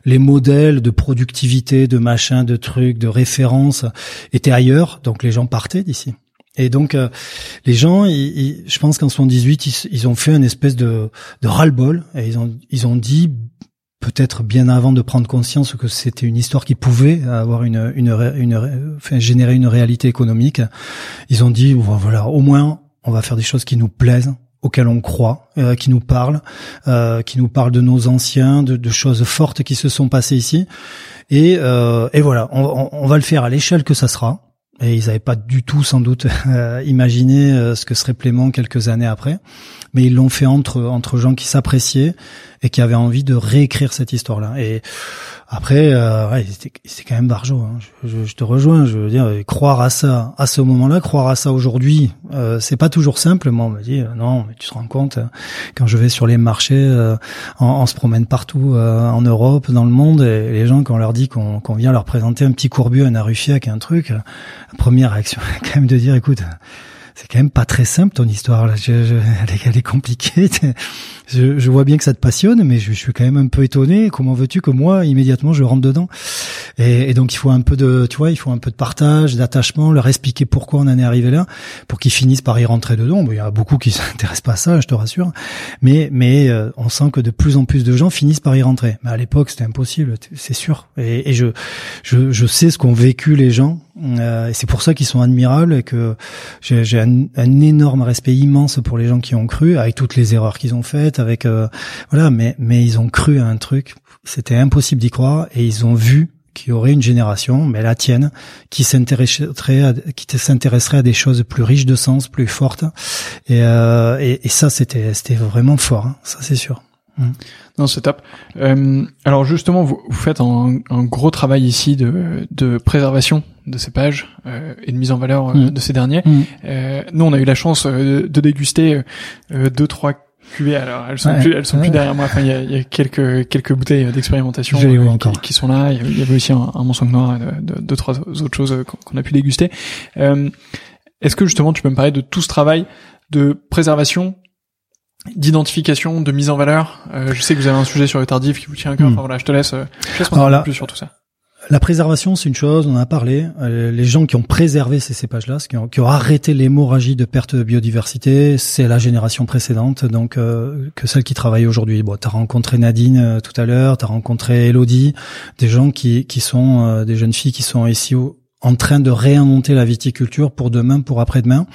Les modèles de productivité, de machin, de trucs, de références étaient ailleurs, donc les gens partaient d'ici. Et donc euh, les gens, ils, je pense qu'en 78, ils, ils, ont fait une espèce de, de ras-le-bol et ils ont, ils ont dit peut-être bien avant de prendre conscience que c'était une histoire qui pouvait avoir une, une, une, enfin, générer une réalité économique. Ils ont dit voilà, au moins on va faire des choses qui nous plaisent, auxquelles on croit, euh, qui nous parlent, euh, qui nous parlent de nos anciens, de, de, choses fortes qui se sont passées ici. Et, euh, et voilà, on, va le faire à l'échelle que ça sera. Et ils n'avaient pas du tout, sans doute, imaginé ce que serait Plément quelques années après mais ils l'ont fait entre entre gens qui s'appréciaient et qui avaient envie de réécrire cette histoire-là. Et après, euh, ouais, c'était quand même barjo. Hein. Je, je, te rejoins. Je veux dire, croire à ça à ce moment-là, croire à ça aujourd'hui, euh, c'est pas toujours simple. Moi, on me dit euh, non, mais tu te rends compte euh, quand je vais sur les marchés, euh, on, se promène partout en Europe, dans le monde, et les gens quand on leur dit qu'on vient leur présenter un petit courbu, un aruffiac, un truc, la première réaction, quand même de dire, écoute c'est quand même pas très simple ton histoire là. Je, je, elle, est, elle, est, compliquée. Je, vois bien que ça te passionne, mais je, je, suis quand même un peu étonné. Comment veux-tu que moi, immédiatement, je rentre dedans? Et, et, donc, il faut un peu de, tu vois, il faut un peu de partage, d'attachement, leur expliquer pourquoi on en est arrivé là, pour qu'ils finissent par y rentrer dedans. Bon, il y a beaucoup qui s'intéressent pas à ça, je te rassure, mais mais euh, on sent que de plus en plus de gens finissent par y rentrer. Mais à l'époque, c'était impossible, c'est sûr. Et, et je, je, je sais ce qu'ont vécu les gens euh, et c'est pour ça qu'ils sont admirables et que j'ai un, un, énorme respect immense pour les gens qui ont cru, avec toutes les erreurs qu'ils ont faites, avec euh, voilà, mais mais ils ont cru à un truc, c'était impossible d'y croire et ils ont vu qu'il y aurait une génération, mais la tienne, qui s'intéresserait à, qui s'intéresserait à des choses plus riches de sens, plus fortes. Et, euh, et, et ça, c'était c'était vraiment fort, hein, ça c'est sûr. Mmh. Non, c'est top. Euh, alors justement, vous, vous faites un, un, gros travail ici de, de préservation de ces pages euh, et de mise en valeur euh, mmh. de ces derniers. Mmh. Euh, nous, on a eu la chance euh, de déguster euh, deux, trois cuvées. Alors, elles sont ouais, plus, elles sont ouais. plus derrière moi. Enfin, il y a, y a, quelques quelques bouteilles d'expérimentation qui, qui, sont là. Il y avait aussi un, un mensonge noir, de, deux, trois autres choses qu'on a pu déguster. Est-ce que justement, tu peux me parler de tout ce travail de préservation d'identification, de mise en valeur? Euh, je sais que vous avez un sujet sur le tardif qui vous tient à cœur. Hmm. Enfin voilà, je te laisse, euh, je laisse un peu plus sur tout ça. La préservation, c'est une chose, on en a parlé. Euh, les gens qui ont préservé ces cépages-là, qui ont, qui ont arrêté l'hémorragie de perte de biodiversité, c'est la génération précédente, donc euh, que celle qui travaille aujourd'hui. Bon, tu as rencontré Nadine euh, tout à l'heure, tu as rencontré Elodie, des gens qui, qui sont des jeunes filles qui sont ici en train de réinventer la viticulture pour demain, pour après-demain,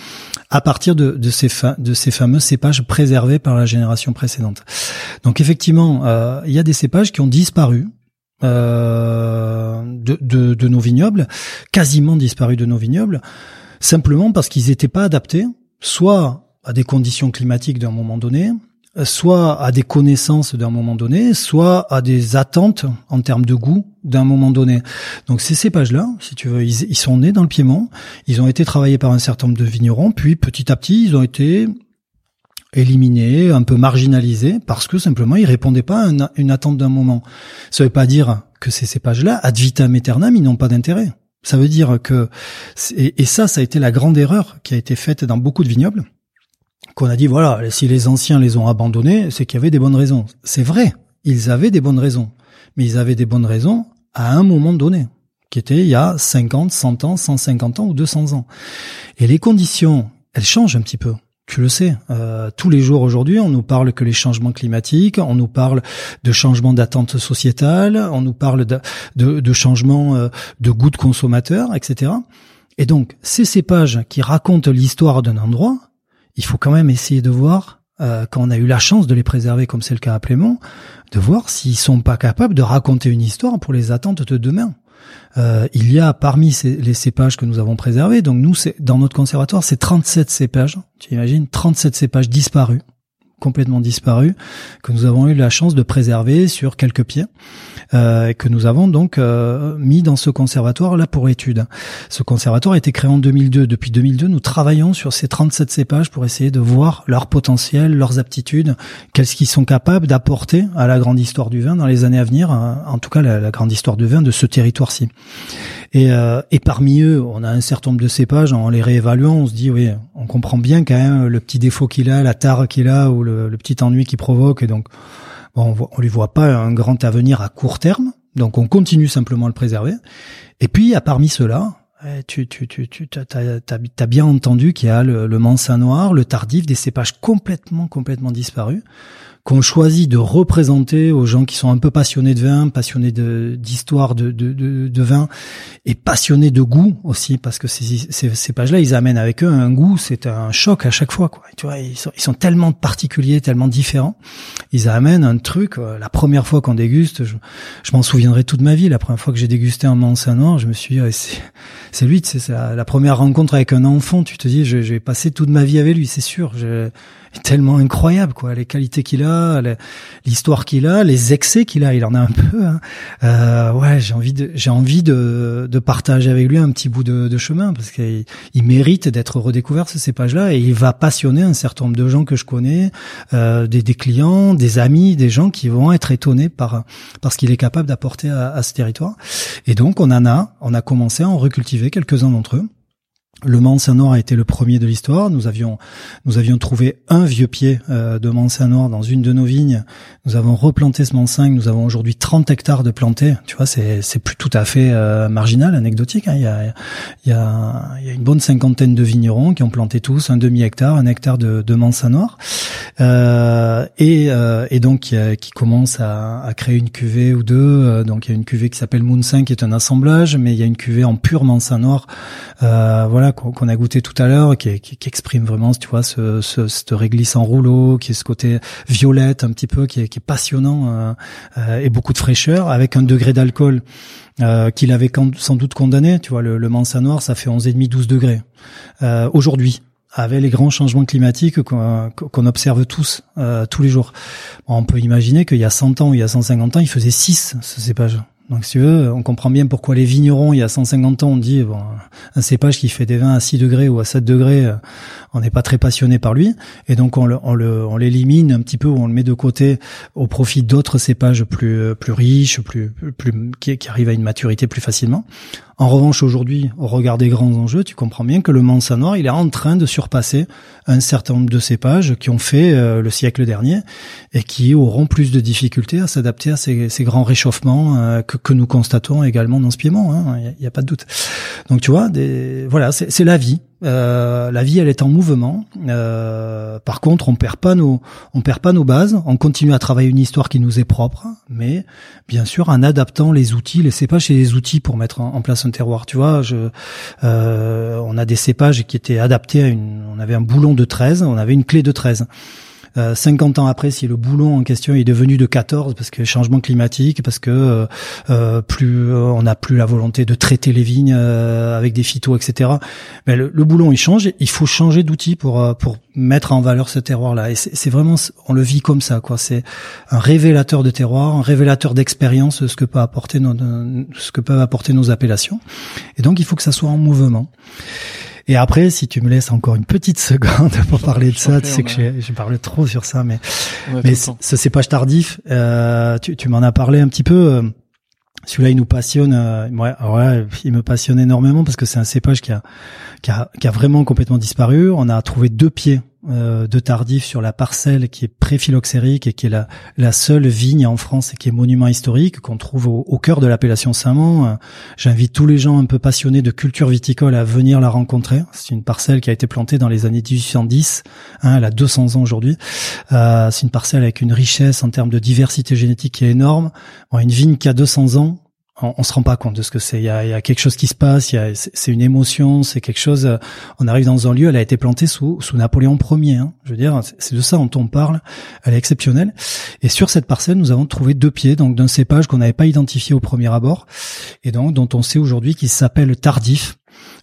à partir de, de, ces de ces fameux cépages préservés par la génération précédente. Donc effectivement, il y a des cépages qui ont disparu. Euh, de, de, de nos vignobles, quasiment disparu de nos vignobles, simplement parce qu'ils n'étaient pas adaptés, soit à des conditions climatiques d'un moment donné, soit à des connaissances d'un moment donné, soit à des attentes en termes de goût d'un moment donné. Donc ces cépages-là, si tu veux, ils, sont nés dans le Piémont, ils ont été travaillés par un certain nombre de vignerons, puis petit à petit, ils ont été éliminés, un peu marginalisés, parce que simplement ils répondaient pas à une, attente d'un moment. Ça veut pas dire que ces cépages-là, ad vitam aeternam, ils n'ont pas d'intérêt. Ça veut dire que, et ça, ça a été la grande erreur qui a été faite dans beaucoup de vignobles, qu'on a dit voilà, si les anciens les ont abandonnés, c'est qu'il y avait des bonnes raisons. C'est vrai, ils avaient des bonnes raisons, mais ils avaient des bonnes raisons à un moment donné, qui était il y a 50, 100 ans, 150 ans ou 200 ans. Et les conditions, elles changent un petit peu. Tu le sais, euh, tous les jours aujourd'hui, on nous parle que les changements climatiques, on nous parle de changements d'attente sociétale, on nous parle de, de, de changements euh, de goût de consommateur, etc. Et donc, ces cépages qui racontent l'histoire d'un endroit, il faut quand même essayer de voir, euh, quand on a eu la chance de les préserver, comme c'est le cas à Plémont, de voir s'ils sont pas capables de raconter une histoire pour les attentes de demain. Euh, il y a parmi ces, les cépages que nous avons préservés, donc nous, dans notre conservatoire, c'est 37 cépages, tu imagines, 37 cépages disparus complètement disparus que nous avons eu la chance de préserver sur quelques pieds euh, que nous avons donc euh, mis dans ce conservatoire là pour étude. Ce conservatoire a été créé en 2002. Depuis 2002, nous travaillons sur ces 37 cépages pour essayer de voir leur potentiel, leurs aptitudes, qu'est-ce qu'ils sont capables d'apporter à la grande histoire du vin dans les années à venir, hein, en tout cas la, la grande histoire du vin de ce territoire-ci. Et, euh, et, parmi eux, on a un certain nombre de cépages. En les réévaluant, on se dit oui, on comprend bien quand même le petit défaut qu'il a, la tare qu'il a ou le, petit ennui qu'il provoque. Et donc, bon, on, on lui voit pas un grand avenir à court terme. Donc, on continue simplement à le préserver. Et puis, à parmi ceux-là, eh, tu, tu, tu, tu as, bien entendu qu'il y a le, le Mansin noir, le tardif, des cépages complètement, complètement disparus qu'on choisit de représenter aux gens qui sont un peu passionnés de vin, passionnés d'histoire de, vin et passionnés de goût aussi, parce que ces, pages-là, ils amènent avec eux un goût, c'est un choc à chaque fois. Quoi. Tu vois, ils sont, tellement particuliers, tellement différents. Ils amènent un truc. Euh, la première fois qu'on déguste, je, m'en souviendrai toute ma vie. La première fois que j'ai dégusté un Mansin Noir, je me suis dit, c'est, c'est lui, c'est la, première rencontre avec un enfant. Tu te dis, vais passer toute ma vie avec lui, c'est sûr. Je, tellement incroyable quoi les qualités qu'il a l'histoire qu'il a les excès qu'il a il en a un peu hein. euh, ouais j'ai envie de j'ai envie de, de partager avec lui un petit bout de, de chemin parce qu'il il mérite d'être redécouvert ces pages là et il va passionner un certain nombre de gens que je connais euh, des, des clients des amis des gens qui vont être étonnés par par ce qu'il est capable d'apporter à, à ce territoire et donc on en a on a commencé à en recultiver quelques uns d'entre eux Le Mansanor a été le premier de l'histoire. Nous avions, nous avions trouvé un vieux pied euh, de Mansanor dans une de nos vignes. Nous avons replanté ce Mansingue. Nous avons aujourd'hui 30 hectares de plantés. Tu vois, c'est, c'est plus tout à fait euh, marginal, anecdotique. Hein. Il, y a, il, y a, il y a une bonne cinquantaine de vignerons qui ont planté tous un demi-hectare, un hectare de, de Mansanor. Euh, et, euh, et donc qui, qui commence à, à, créer une cuvée ou deux. Donc il y a une cuvée qui s'appelle Moon 5 qui est un assemblage, mais il y a une cuvée en pur Mansanor. voilà qu'on a goûté tout à l'heure, qui, qui, qui, exprime vraiment, tu vois, ce, ce, cette réglisse en rouleau, qui est ce côté violette un petit peu, qui est, qui est passionnant euh, euh, et beaucoup de fraîcheur, avec un degré d'alcool euh, qu'il avait sans doute condamné. Tu vois, le, le Mansa Noir, ça fait 11,5-12 degrés euh, aujourd'hui avec les grands changements climatiques qu'on observe tous, euh, tous les jours. on peut imaginer qu'il y a 100 ans il y a 150 ans, il faisait 6 ce cépage. Donc si tu veux, on comprend bien pourquoi les vignerons, il y a 150 ans, on dit bon, un cépage qui fait des vins à 6 degrés ou à 7 degrés, euh, on n'est pas très passionné par lui, et donc on le, on le, on l'élimine un petit peu, ou on le met de côté au profit d'autres cépages plus, plus riches, plus, plus qui arrivent à une maturité plus facilement. En revanche, aujourd'hui, au regard des grands enjeux, tu comprends bien que le Mansa Noir, il est en train de surpasser un certain nombre de cépages qui ont fait euh, le siècle dernier et qui auront plus de difficultés à s'adapter à ces, grands réchauffements euh, que, nous constatons également dans ce piémont. Hein. Il n'y a, pas de doute. Donc tu vois, voilà, c'est la vie. Euh, la vie, elle est en mouvement. Euh, par contre, on perd pas nos, on perd pas nos bases. On continue à travailler une histoire qui nous est propre, mais bien sûr en adaptant les outils, les cépages et les outils pour mettre en, place un terroir. Tu vois, euh, on a des cépages qui étaient adaptés à une, on avait un boulon de 13, on avait une clé de 13. 50 euh, ans après, si le boulon en question est devenu de 14 parce que changement climatique, parce que euh, euh plus on n'a plus la volonté de traiter les vignes euh, avec des phytos, etc. Mais le, le, boulon il change, il faut changer d'outil pour pour mettre en valeur ce terroir-là. Et c'est vraiment, on le vit comme ça, quoi. C'est un révélateur de terroir, un révélateur d'expérience, ce que peut apporter nos, ce que peuvent apporter nos appellations. Et donc, il faut que ça soit en mouvement. Et après, si tu me laisses encore une petite seconde pour parler de ça, tu sais que je, parle trop sur ça, mais, mais ce cépage tardif, euh, tu, tu m'en as parlé un petit peu. Euh, celui-là, il nous passionne. Euh, ouais, ouais, il me passionne énormément parce que c'est un cépage qui a, qui a, qui a vraiment complètement disparu. On a trouvé deux pieds euh, de Tardif sur la parcelle qui est pré-phylloxérique et qui est la, la seule vigne en France et qui est monument historique qu'on trouve au, cœur de l'appellation Saint-Mont. J'invite tous les gens un peu passionnés de culture viticole à venir la rencontrer. C'est une parcelle qui a été plantée dans les années 1810. Hein, elle a 200 ans aujourd'hui. Euh, c'est une parcelle avec une richesse en termes de diversité génétique qui est énorme. Bon, une vigne qui a 200 ans, on, on, se rend pas compte de ce que c'est. Il y a, y a quelque chose qui se passe. Il c'est une émotion. C'est quelque chose. Euh, on arrive dans un lieu. Elle a été plantée sous sous Napoléon Ier. Hein. Je veux dire, c'est de ça dont on parle. Elle est exceptionnelle. Et sur cette parcelle, nous avons trouvé deux pieds, donc d'un cépage qu'on n'avait pas identifié au premier abord, et donc dont on sait aujourd'hui qu'il s'appelle tardif.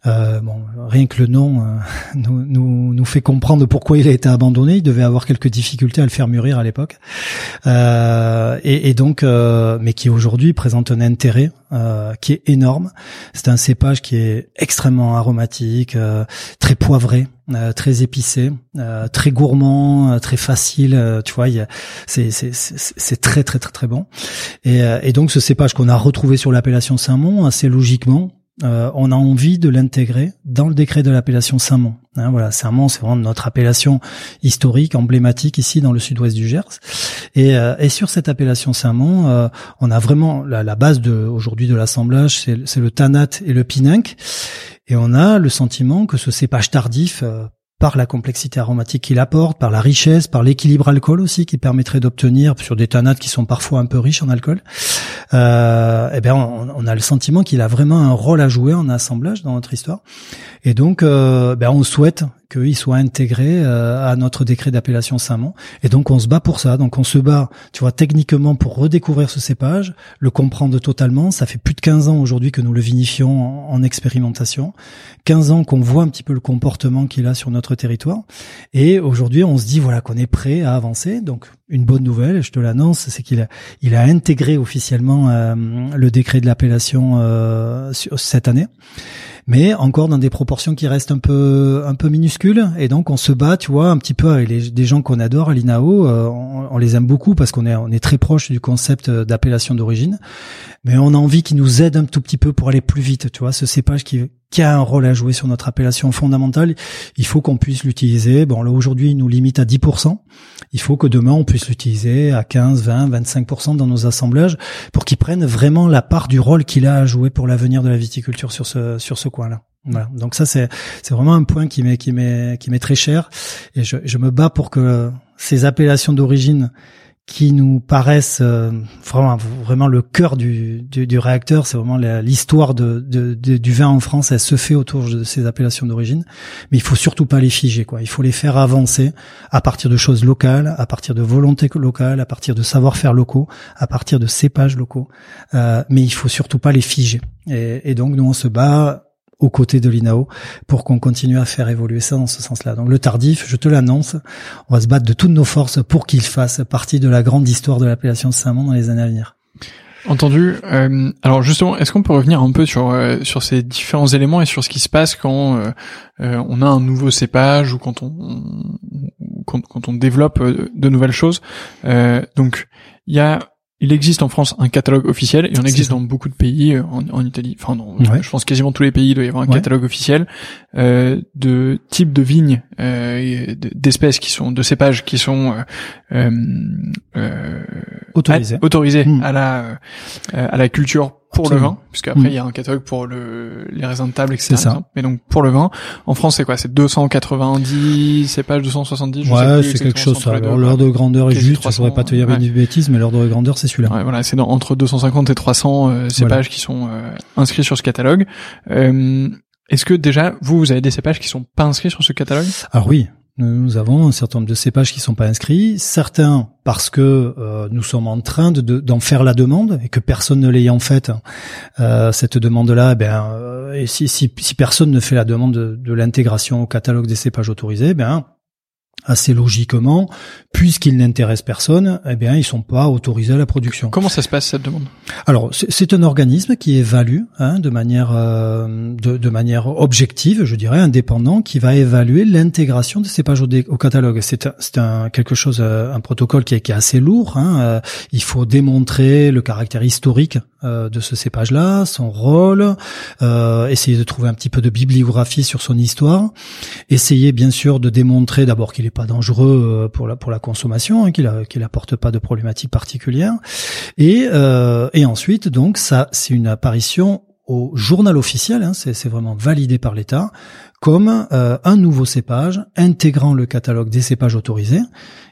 Euh, bon, rien que le nom euh, nous, nous, nous, fait comprendre pourquoi il a été abandonné. Il devait avoir quelques difficultés à le faire mûrir à l'époque, euh, et, et, donc, euh, mais qui aujourd'hui présente un intérêt euh, qui est énorme. C'est un cépage qui est extrêmement aromatique, très poivré, très épicé, très gourmand, très facile. tu vois, c'est c'est très très très très bon. Et, et donc, ce cépage qu'on a retrouvé sur l'appellation Saint-Mont, assez logiquement, euh, on a envie de l'intégrer dans le décret de l'appellation Saint-Mont. Hein, voilà, Saint-Mont, c'est vraiment notre appellation historique, emblématique ici dans le sud-ouest du Gers. Et, euh, et sur cette appellation Saint-Mont, euh, on a vraiment la, la base de aujourd'hui de l'assemblage, c'est le tanat et le pinunc. Et on a le sentiment que ce cépage tardif par la complexité aromatique qu'il apporte, par la richesse, par l'équilibre alcool aussi qui permettrait d'obtenir sur des tanates qui sont parfois un peu riches en alcool. Euh, eh bien, on, a le sentiment qu'il a vraiment un rôle à jouer en assemblage dans notre histoire. Et donc, euh, ben, on souhaite qu'il soit intégré euh, à notre décret d'appellation Saint-Mont. Et donc on se bat pour ça. Donc on se bat, tu vois, techniquement pour redécouvrir ce cépage, le comprendre totalement. Ça fait plus de 15 ans aujourd'hui que nous le vinifions en, expérimentation. 15 ans qu'on voit un petit peu le comportement qu'il a sur notre territoire. Et aujourd'hui on se dit voilà qu'on est prêt à avancer. Donc une bonne nouvelle, je te l'annonce, c'est qu'il a, il a intégré officiellement euh, le décret de l'appellation euh, cette année mais encore dans des proportions qui restent un peu un peu minuscules. Et donc on se bat, tu vois, un petit peu avec des gens qu'on adore à l'INAO. Euh, on, les aime beaucoup parce qu'on est on est très proche du concept d'appellation d'origine, mais on a envie qu'ils nous aident un tout petit peu pour aller plus vite. Tu vois, ce cépage qui qui a un rôle à jouer sur notre appellation fondamentale, il faut qu'on puisse l'utiliser. Bon, là aujourd'hui, il nous limite à 10%. Il faut que demain, on puisse l'utiliser à 15, 20, 25% dans nos assemblages pour qu'il prenne vraiment la part du rôle qu'il a à jouer pour l'avenir de la viticulture sur ce sur ce coin-là. Voilà. Donc ça, c'est c'est vraiment un point qui m'est qui m'est qui m'est très cher et je, je me bats pour que ces appellations d'origine qui nous paraissent euh, vraiment vraiment le cœur du, du, du réacteur, c'est vraiment l'histoire de, de, du vin en France, elle se fait autour de ces appellations d'origine, mais il faut surtout pas les figer quoi. Il faut les faire avancer à partir de choses locales, à partir de volontés locales, à partir de savoir-faire locaux, à partir de cépages locaux, euh, mais il faut surtout pas les figer. Et, et donc nous on se bat aux côtés de l'INAO pour qu'on continue à faire évoluer ça dans ce sens-là. Donc le tardif, je te l'annonce, on va se battre de toutes nos forces pour qu'il fasse partie de la grande histoire de l'appellation Saint-Mont dans les années à venir. Entendu. Euh, alors justement, est-ce qu'on peut revenir un peu sur euh, sur ces différents éléments et sur ce qui se passe quand euh, on a un nouveau cépage ou quand on, quand, quand, on développe de nouvelles choses? Donc il y a il existe en France un catalogue officiel et on existe dans beaucoup de pays, euh, en, en Italie, enfin non, je pense quasiment tous les pays il doit y avoir un catalogue officiel euh, de types de vignes, euh, d'espèces qui sont, de cépages qui sont euh, euh autorisés, autorisés hmm. à la à la culture pour le vin, puisque après mm. il y a un catalogue pour le, les raisins de table, etc. Ça. Mais donc pour le vin, en France c'est quoi? C'est 290 cépages, 270 je Ouais, c'est quelque chose. Ça. l'ordre de grandeur est juste. Je pourrais pas te dire une bêtise, mais l'ordre de grandeur c'est celui-là. Ouais, voilà, c'est entre 250 et 300 euh, cépages qui sont euh, inscrits sur ce catalogue. Euh, est-ce que déjà vous vous avez des cépages qui sont pas inscrits sur ce catalogue? Alors oui, nous avons un certain nombre de cépages qui sont pas inscrits, certains parce que euh, nous sommes en train de, d'en faire la demande et que personne ne l'ayant faite, euh, cette demande-là, eh ben, euh, et si, si, si, personne ne fait la demande de, de l'intégration au catalogue des cépages autorisés, eh ben assez logiquement, puisqu'ils n'intéressent personne, eh bien, ils sont pas autorisés à la production. Comment ça se passe cette demande? Alors, c'est un organisme qui évalue hein, de manière euh, de, manière objective, je dirais, indépendant, qui va évaluer l'intégration de ces pages au, catalogue. C'est un quelque chose, euh, un protocole qui est, qui est assez lourd. Hein, euh, il faut démontrer le caractère historique de ce cépage-là, son rôle, essayer de trouver un petit peu de bibliographie sur son histoire, essayer bien sûr de démontrer d'abord qu'il est pas dangereux euh, pour la pour la consommation, hein, qu'il qu'il pas de problématiques particulières. Et euh, et ensuite donc ça c'est une apparition au journal officiel, hein, c'est vraiment validé par l'État comme euh, un nouveau cépage intégrant le catalogue des cépages autorisés.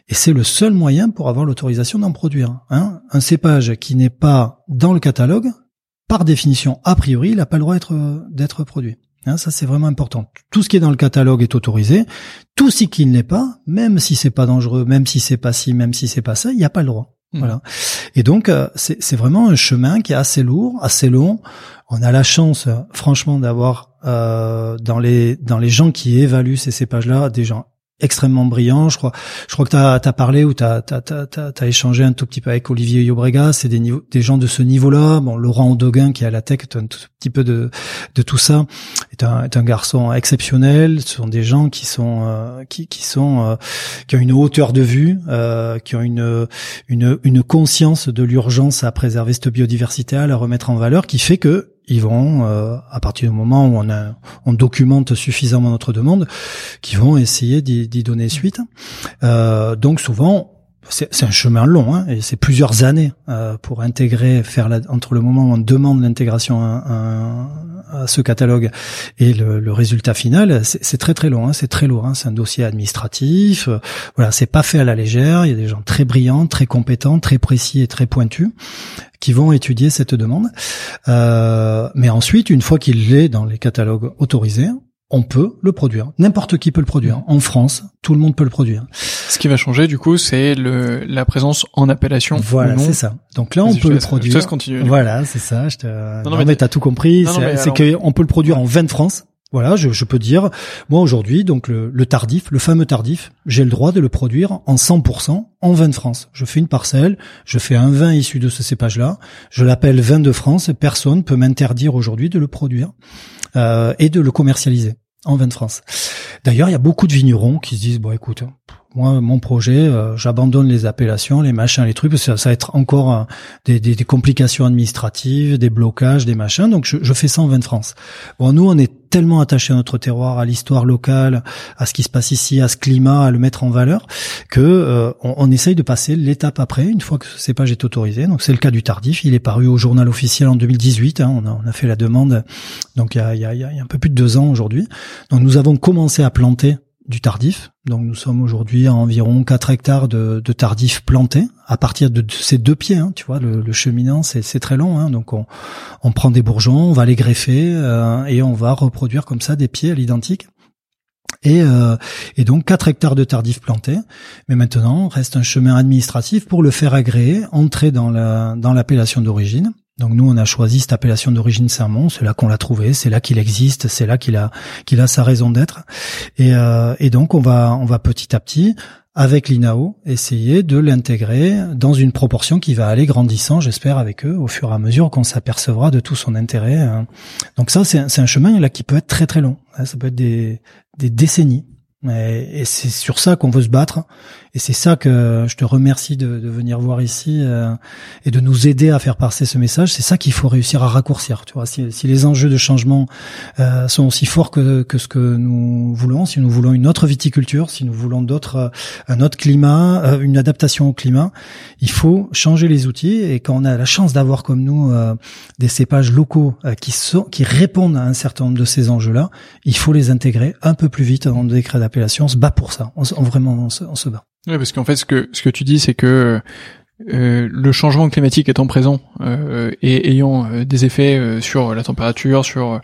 Et c'est le seul moyen pour avoir l'autorisation d'en produire. Hein. Un cépage qui n'est pas dans le catalogue, par définition, a priori, il n'a pas le droit d'être produit. Hein, ça c'est vraiment important. Tout ce qui est dans le catalogue est autorisé. Tout ce qui ne l'est pas, même si c'est pas dangereux, même si c'est pas ci, même si c'est pas ça, il n'y a pas le droit. Mmh. Voilà. Et donc euh, c'est vraiment un chemin qui est assez lourd, assez long. On a la chance, franchement, d'avoir euh, dans les dans les gens qui évaluent ces cépages-là des gens extrêmement brillant. Je crois, je crois que tu as, parlé ou tu as, échangé un tout petit peu avec Olivier Yobrega. C'est des, des gens de ce niveau-là. Bon, Laurent Audoguin qui est à la tech, un tout petit peu de, de tout ça, est un, est un garçon exceptionnel. Ce sont des gens qui sont euh, qui, qui sont euh, qui ont une hauteur de vue, euh, qui ont une une, une conscience de l'urgence à préserver cette biodiversité, à la remettre en valeur, qui fait que ils vont, euh, à partir du moment où on, a, on documente suffisamment notre demande, qui vont essayer d'y donner suite. Euh, donc souvent, c'est un chemin long, hein, et c'est plusieurs années euh, pour intégrer, faire la, entre le moment où on demande l'intégration à, ce catalogue et le, résultat final, c'est très très long, hein, c'est très lourd, hein, c'est un dossier administratif, euh, voilà, c'est pas fait à la légère. Il y a des gens très brillants, très compétents, très précis et très pointus qui vont étudier cette demande. Euh, mais ensuite, une fois qu'il est dans les catalogues autorisés, on peut le produire. N'importe qui peut le produire. En France, tout le monde peut le produire. Ce qui va changer, du coup, c'est le, la présence en appellation. Voilà, c'est ça. Donc là, on peut le produire. Voilà, c'est ça. Je te... Non, non, mais, t'as tout compris. C'est qu'on peut le produire en vin de France. Voilà, je, je, peux dire, moi aujourd'hui, donc le, le, tardif, le fameux tardif, j'ai le droit de le produire en 100% en vin de France. Je fais une parcelle, je fais un vin issu de ce cépage-là, je l'appelle vin de France, et personne peut m'interdire aujourd'hui de le produire euh, et de le commercialiser en vin de France. D'ailleurs, il y a beaucoup de vignerons qui se disent bon, écoute, moi, mon projet, euh, j'abandonne les appellations, les machins, les trucs, parce que ça, va être encore euh, des, des, complications administratives, des blocages, des machins. Donc, je, je, fais ça en vin de France. Bon, nous, on est tellement attaché à notre terroir, à l'histoire locale, à ce qui se passe ici, à ce climat, à le mettre en valeur, que euh, on, on, essaye de passer l'étape après, une fois que ce cépage est autorisé. Donc c'est le cas du tardif. Il est paru au journal officiel en 2018. Hein, on, a, on, a, fait la demande, donc il y a, y a, il y a un peu plus de deux ans aujourd'hui. Donc nous avons commencé à planter du tardif. Donc nous sommes aujourd'hui à environ 4 hectares de, de tardif plantés à partir de, ces deux pieds. Hein, tu vois, le, cheminant c'est très long. Hein, donc on, prend des bourgeons, on va les greffer euh, et on va reproduire comme ça des pieds à l'identique. Et, euh, donc 4 hectares de tardif plantés. Mais maintenant, reste un chemin administratif pour le faire agréer, entrer dans l'appellation d'origine. Donc nous, on a choisi cette appellation d'origine Sermon, c'est là qu'on l'a trouvé, c'est là qu'il existe, c'est là qu'il a qu'il a sa raison d'être. Et, euh, et donc on va on va petit à petit avec l'INAO essayer de l'intégrer dans une proportion qui va aller grandissant, j'espère, avec eux au fur et à mesure qu'on s'apercevra de tout son intérêt. Hein. Donc ça, c'est un, un chemin là qui peut être très très long. Hein. Ça peut être des, des décennies. Et, c'est sur ça qu'on veut se battre. Et c'est ça que je te remercie de, venir voir ici euh, et de nous aider à faire passer ce message. C'est ça qu'il faut réussir à raccourcir. Tu vois, si, les enjeux de changement euh, sont aussi forts que, ce que nous voulons, si nous voulons une autre viticulture, si nous voulons d'autres, un autre climat, euh, une adaptation au climat, il faut changer les outils. Et quand on a la chance d'avoir comme nous euh, des cépages locaux euh, qui sont, qui répondent à un certain nombre de ces enjeux-là, il faut les intégrer un peu plus vite dans le décret d'appellation. On se bat pour ça. On, on vraiment, on se, on se bat. Oui, parce qu'en fait, ce que ce que tu dis, c'est que euh, le changement climatique étant présent euh, et ayant euh, des effets euh, sur la température, sur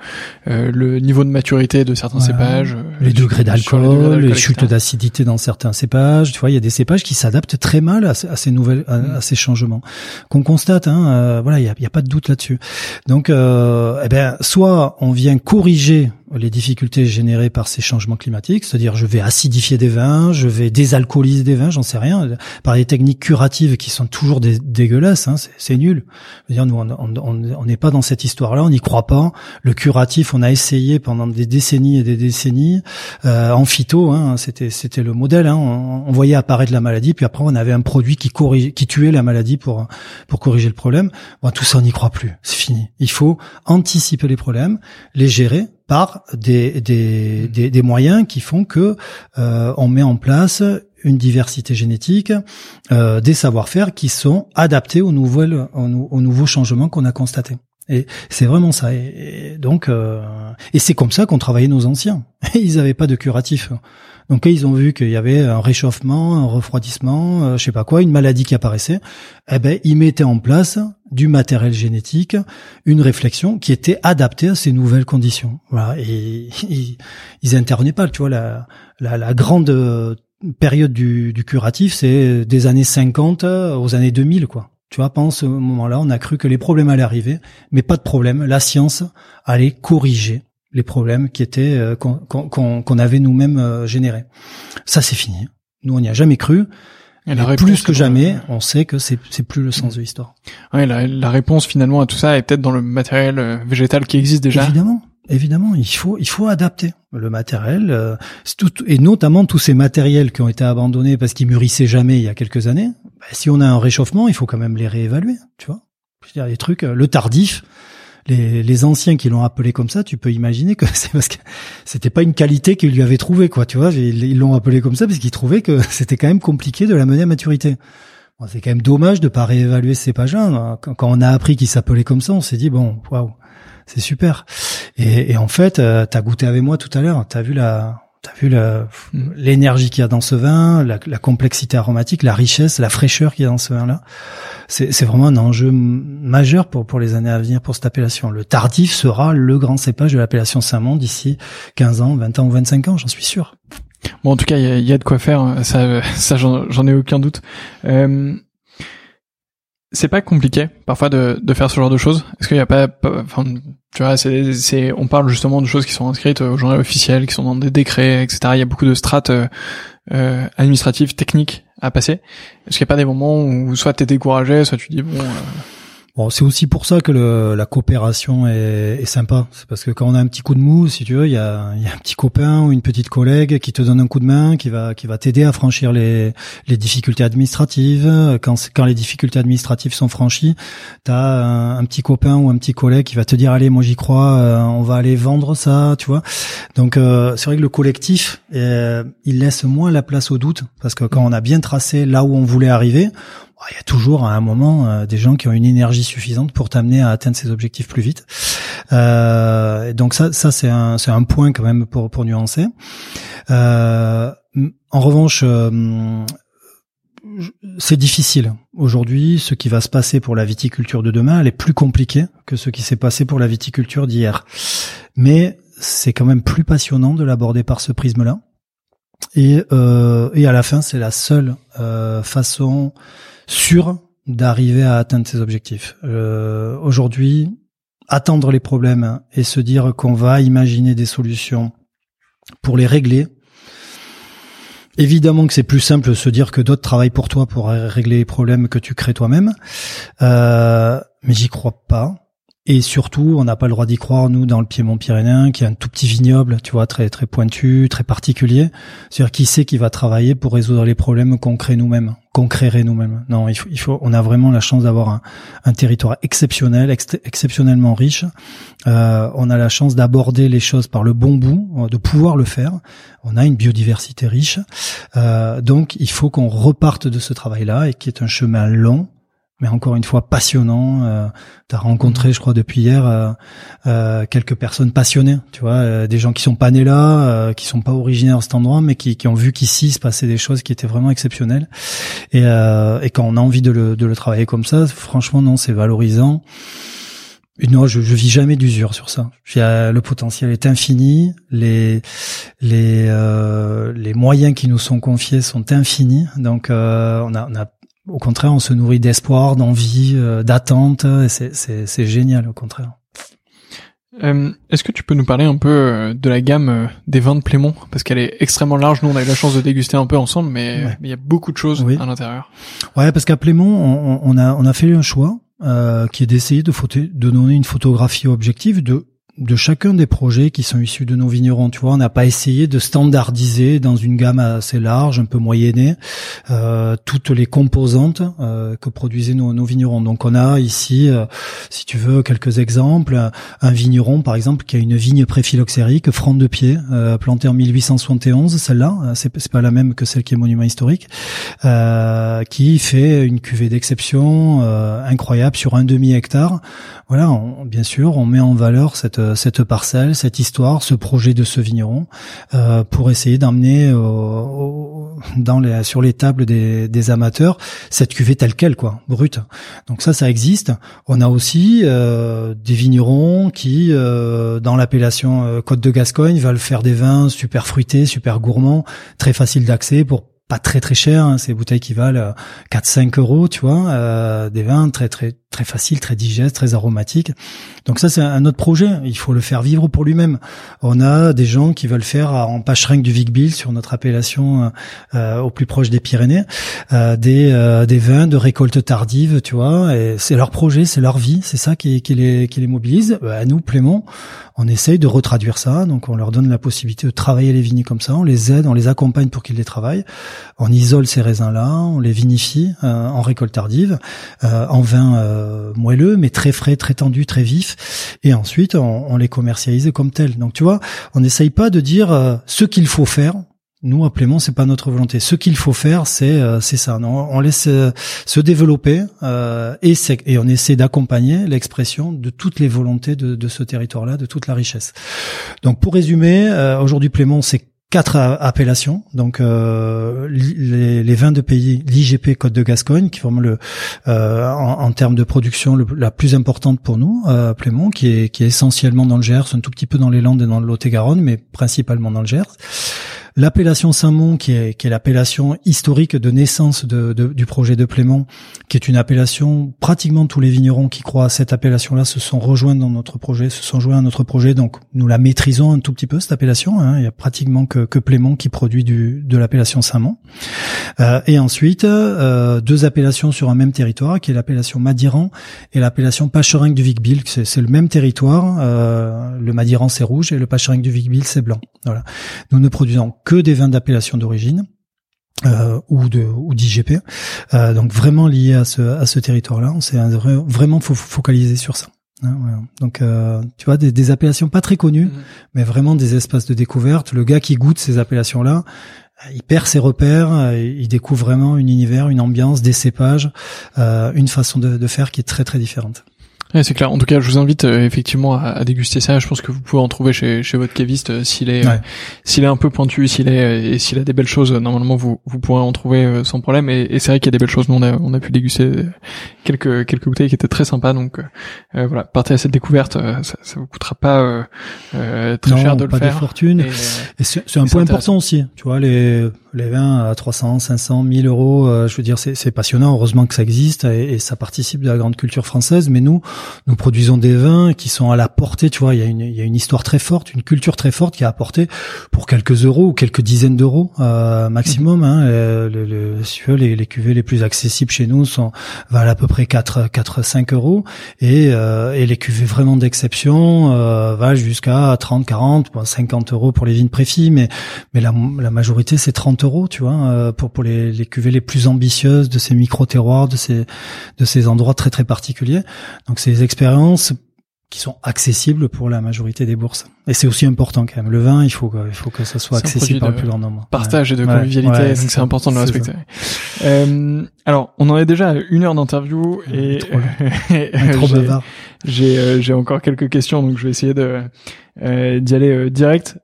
euh, le niveau de maturité de certains cépages, les degrés d'alcool, les, chutes d'acidité dans certains cépages, tu vois, il y a des cépages qui s'adaptent très mal à, à ces nouvelles, à, mm. ces changements qu'on constate. Hein, voilà, il y a, y a, pas de doute là-dessus. Donc, eh ben, soit on vient corriger les difficultés générées par ces changements climatiques, c'est-à-dire je vais acidifier des vins, je vais désalcooliser des vins, j'en sais rien, par des techniques curatives qui sont toujours dégueulasses, hein, c'est nul. Je dire, nous, on n'est pas dans cette histoire-là, on n'y croit pas. Le curatif, on a essayé pendant des décennies et des décennies, euh, en phyto, hein, c'était c'était le modèle. Hein, on, voyait apparaître la maladie, puis après on avait un produit qui corrige, qui tuait la maladie pour pour corriger le problème. Bon, tout ça, on n'y croit plus, c'est fini. Il faut anticiper les problèmes, les gérer par des, des, des, des, moyens qui font que euh, on met en place une diversité génétique, euh, des savoir-faire qui sont adaptés aux, nouvelles, aux, nouveaux changements qu'on a constatés. Et c'est vraiment ça. Et, donc, euh, et c'est comme ça qu'ont travaillé nos anciens. Ils n'avaient pas de curatif. Donc ils ont vu qu'il y avait un réchauffement, un refroidissement, euh, je sais pas quoi, une maladie qui apparaissait. Eh ben ils mettaient en place du matériel génétique, une réflexion qui était adaptée à ces nouvelles conditions. Voilà. Et ils, intervenaient pas. Tu vois la, la, la grande période du, du curatif, c'est des années 50 aux années 2000, quoi. Tu vois, pendant ce moment-là, on a cru que les problèmes allaient arriver, mais pas de problème. La science allait corriger les problèmes qui étaient euh, qu'on avait nous-mêmes euh, générés. Ça, c'est fini. Nous, on n'y a jamais cru. Et plus que jamais, on sait que c'est plus le sens de l'histoire. Ouais, la, la, réponse finalement à tout ça est peut-être dans le matériel euh, végétal qui existe déjà. Évidemment, évidemment, il faut il faut adapter le matériel tout, et notamment tous ces matériels qui ont été abandonnés parce qu'ils mûrissaient jamais il y a quelques années. Bah, si on a un réchauffement, il faut quand même les réévaluer, tu vois. Je veux dire, les trucs, le tardif, les, les anciens qui l'ont appelé comme ça, tu peux imaginer que c'est parce que c'était pas une qualité qu'ils lui avaient trouvé, quoi. Tu vois, ils l'ont appelé comme ça parce qu'ils trouvaient que c'était quand même compliqué de la mener à maturité. C'est quand même dommage de pas réévaluer ces pages-là. Quand, on a appris qu'il s'appelait comme ça, on s'est dit bon, waouh, c'est super. Et, et, en fait, euh, t'as goûté avec moi tout à l'heure. T'as vu la, T'as vu mm. l'énergie qu'il y a dans ce vin, la, la, complexité aromatique, la richesse, la fraîcheur qu'il y a dans ce vin-là. C'est vraiment un enjeu majeur pour, pour les années à venir pour cette appellation. Le tardif sera le grand cépage de l'appellation Saint-Mond d'ici 15 ans, 20 ans ou 25 ans, j'en suis sûr. Bon, en tout cas, il y a, de quoi faire, ça, ça j'en ai aucun doute. Euh, c'est pas compliqué parfois de, de faire ce genre de choses Est-ce qu'il n'y a pas, enfin, tu vois, c'est, on parle justement de choses qui sont inscrites au journal officiel, qui sont dans des décrets, etc. Il y a beaucoup de strates euh, euh, administratives, techniques à passer. Est-ce qu'il n'y a pas des moments où soit t'es découragé, soit tu dis bon. Euh, Bon, c'est aussi pour ça que le, la coopération est, est sympa. C'est parce que quand on a un petit coup de mou, si tu veux, il y a, y a, un petit copain ou une petite collègue qui te donne un coup de main, qui va qui va t'aider à franchir les, les difficultés administratives. Quand quand les difficultés administratives sont franchies, t'as un, un petit copain ou un petit collègue qui va te dire allez, moi j'y crois, euh, on va aller vendre ça, tu vois. Donc euh, c'est vrai que le collectif, euh, il laisse moins la place au doute parce que quand on a bien tracé là où on voulait arriver il y a toujours à un moment euh, des gens qui ont une énergie suffisante pour t'amener à atteindre ces objectifs plus vite. Euh, donc ça, ça c'est un, c'est un point quand même pour, pour nuancer. Euh, en revanche, euh, c'est difficile. Aujourd'hui, ce qui va se passer pour la viticulture de demain, elle est plus compliquée que ce qui s'est passé pour la viticulture d'hier. Mais c'est quand même plus passionnant de l'aborder par ce prisme-là. Et, euh, et à la fin, c'est la seule façon sûr d'arriver à atteindre ses objectifs. Euh, Aujourd'hui, attendre les problèmes et se dire qu'on va imaginer des solutions pour les régler. Évidemment que c'est plus simple de se dire que d'autres travaillent pour toi pour régler les problèmes que tu crées toi-même, euh, mais j'y crois pas. Et surtout, on n'a pas le droit d'y croire, nous, dans le Piémont-Pyrénéen, qui est un tout petit vignoble, tu vois, très très pointu, très particulier. C'est-à-dire, qui sait qui va travailler pour résoudre les problèmes qu'on crée nous-mêmes, nous-mêmes. Non, on a vraiment la chance d'avoir un, territoire exceptionnel, exceptionnellement riche. Euh, on a la chance d'aborder les choses par le bon bout, de pouvoir le faire. On a une biodiversité riche. Euh, donc, il faut qu'on reparte de ce travail-là et qui est un chemin long, mais encore une fois passionnant. Euh, tu as rencontré, je crois, depuis hier, euh, euh, quelques personnes passionnées, tu vois, euh, des gens qui sont pas nés là, euh, qui sont pas originaires de cet endroit, mais qui, qui ont vu qu'ici se passait des choses qui étaient vraiment exceptionnelles. Et, et quand on a envie de le, de le travailler comme ça, franchement, non, c'est valorisant. Non, je, je vis jamais d'usure sur ça. Le potentiel est infini, les les les moyens qui nous sont confiés sont infinis, donc on a, on a au contraire, on se nourrit d'espoir, d'envie, euh, d'attente. C'est génial, au contraire. Euh, Est-ce que tu peux nous parler un peu euh, de la gamme euh, des vins de Plémont? Parce qu'elle est extrêmement large. Nous, on a eu la chance de déguster un peu ensemble, mais il y a beaucoup de choses à l'intérieur. Ouais, parce qu'à Plémont, on, on, a, on a fait un choix euh, qui est d'essayer de, de donner une photographie objective de de chacun des projets qui sont issus de nos vignerons. Tu vois, on n'a pas essayé de standardiser dans une gamme assez large, un peu moyennée, euh, toutes les composantes euh, que produisaient nos, nos, vignerons. Donc, on a ici, euh, si tu veux, quelques exemples. Un vigneron, par exemple, qui a une vigne préphyloxérique, franc de pied, euh, plantée en 1871. Celle-là, euh, c'est, pas la même que celle qui est monument historique, qui fait une cuvée d'exception incroyable sur un demi hectare. Voilà, bien sûr, on met en valeur cette cette parcelle, cette histoire, ce projet de ce vigneron, euh, pour essayer d'emmener euh, dans les, sur les tables des, des, amateurs cette cuvée telle quelle, quoi, brute. Donc ça, ça existe. On a aussi euh, des vignerons qui, euh, dans l'appellation euh, Côte de Gascogne, veulent faire des vins super fruités, super gourmands, très faciles d'accès pour pas très très cher, hein, ces bouteilles qui valent 4-5 euros, tu vois, euh, des vins très très très faciles, très digestes, très aromatiques. Donc ça c'est un autre projet, il faut le faire vivre pour lui-même. On a des gens qui veulent faire en pâcherin du Vic sur notre appellation euh, au plus proche des Pyrénées, euh, des euh, des vins de récolte tardive, tu vois, et c'est leur projet, c'est leur vie, c'est ça qui, qui les qui les mobilise. À nous Plémont, on essaye de retraduire ça, donc on leur donne la possibilité de travailler les vignes comme ça, on les aide, on les accompagne pour qu'ils les travaillent, on isole ces raisins-là, on les vinifie euh, en récolte tardive, euh, en vin euh, moelleux, mais très frais, très tendu, très vif, et ensuite on, les commercialise comme tels. Donc tu vois, on n'essaye pas de dire ce qu'il faut faire, nous, à Plémont, c'est pas notre volonté. Ce qu'il faut faire, c'est euh, c'est ça. Non, on laisse euh, se développer euh, et, et on essaie d'accompagner l'expression de toutes les volontés de, de ce territoire-là, de toute la richesse. Donc, pour résumer, aujourd'hui, Plémont, c'est quatre appellations. Donc, les, les, vins de pays, l'IGP Côte de Gascogne, qui est vraiment le en, en, termes de production la plus importante pour nous, Plémont, qui est essentiellement dans le Gers, un tout petit peu dans les Landes et dans le Lot-et-Garonne, mais principalement dans le Gers l'appellation Saint-Mont, qui est, qui est l'appellation historique de naissance de, du projet de Plément, qui est une appellation, pratiquement tous les vignerons qui croient à cette appellation-là se sont rejoints dans notre projet, se sont joints à notre projet, donc nous la maîtrisons un tout petit peu, cette appellation. Hein. Il y a pratiquement que, que Plément qui produit du, de l'appellation Saint-Mont. Euh, et ensuite, euh, deux appellations sur un même territoire, qui est l'appellation Madiran et l'appellation Pacherinck du Vicbil. C'est le même territoire. Euh, le Madiran, c'est rouge et le Pacherinck du Vicbil, c'est blanc. Voilà. Nous ne produisons que des vins d'appellation d'origine. Euh, ou de ou d'IGP, euh, donc vraiment lié à ce à ce territoire-là. On s'est vraiment focalisé sur ça. Hein, Donc, euh, tu vois, des, des, appellations pas très connues, mhm. mais vraiment des espaces de découverte. Le gars qui goûte ces appellations-là, il perd ses repères, il découvre vraiment un univers, une ambiance, des cépages, euh, une façon de, de, faire qui est très très différente. Ouais, c'est clair. En tout cas, je vous invite euh, effectivement à, à, déguster ça. Je pense que vous pouvez en trouver chez, chez votre caviste euh, s'il est euh, s'il est un peu pointu, s'il est et s'il a des belles choses. Normalement, vous vous pourrez en trouver sans problème. Et, et c'est vrai qu'il y a des belles choses. Nous, on a on a pu déguster quelques quelques bouteilles qui étaient très sympas. Donc voilà, partez à cette découverte. ça, ça vous coûtera pas très cher de le pas faire. De fortune. Et, c'est un point important aussi. Tu vois les les vins à 300, 500, 1000 euros, euh, je veux dire, c'est passionnant. Heureusement que ça existe et, et, ça participe de la grande culture française. Mais nous, nous produisons des vins qui sont à la portée. Tu vois, il y a une, il y a une histoire très forte, une culture très forte qui est apportée pour quelques euros ou quelques dizaines d'euros euh, maximum. Hein. Euh, le, le, les, les cuvées les plus accessibles chez nous sont valent à peu près 4, 4 5 euros et, euh, et les cuvées vraiment d'exception euh, valent jusqu'à 30, 40, 50 euros pour les vignes préfis. Mais mais la, la majorité c'est 30 euros, tu vois, euh, pour pour les, les cuvées les plus ambitieuses de ces micro terroirs, de ces de ces endroits très très particuliers. Donc ces expériences qui sont accessibles pour la majorité des bourses. Et c'est aussi important quand même. Le vin, il faut que, il faut que ça soit accessible par le plus grand nombre. Partage et de convivialité, donc c'est important de le respecter. Euh, alors, on en est déjà à une heure d'interview et, j'ai euh, j'ai encore quelques questions, donc je vais essayer de euh, d'y aller euh, direct.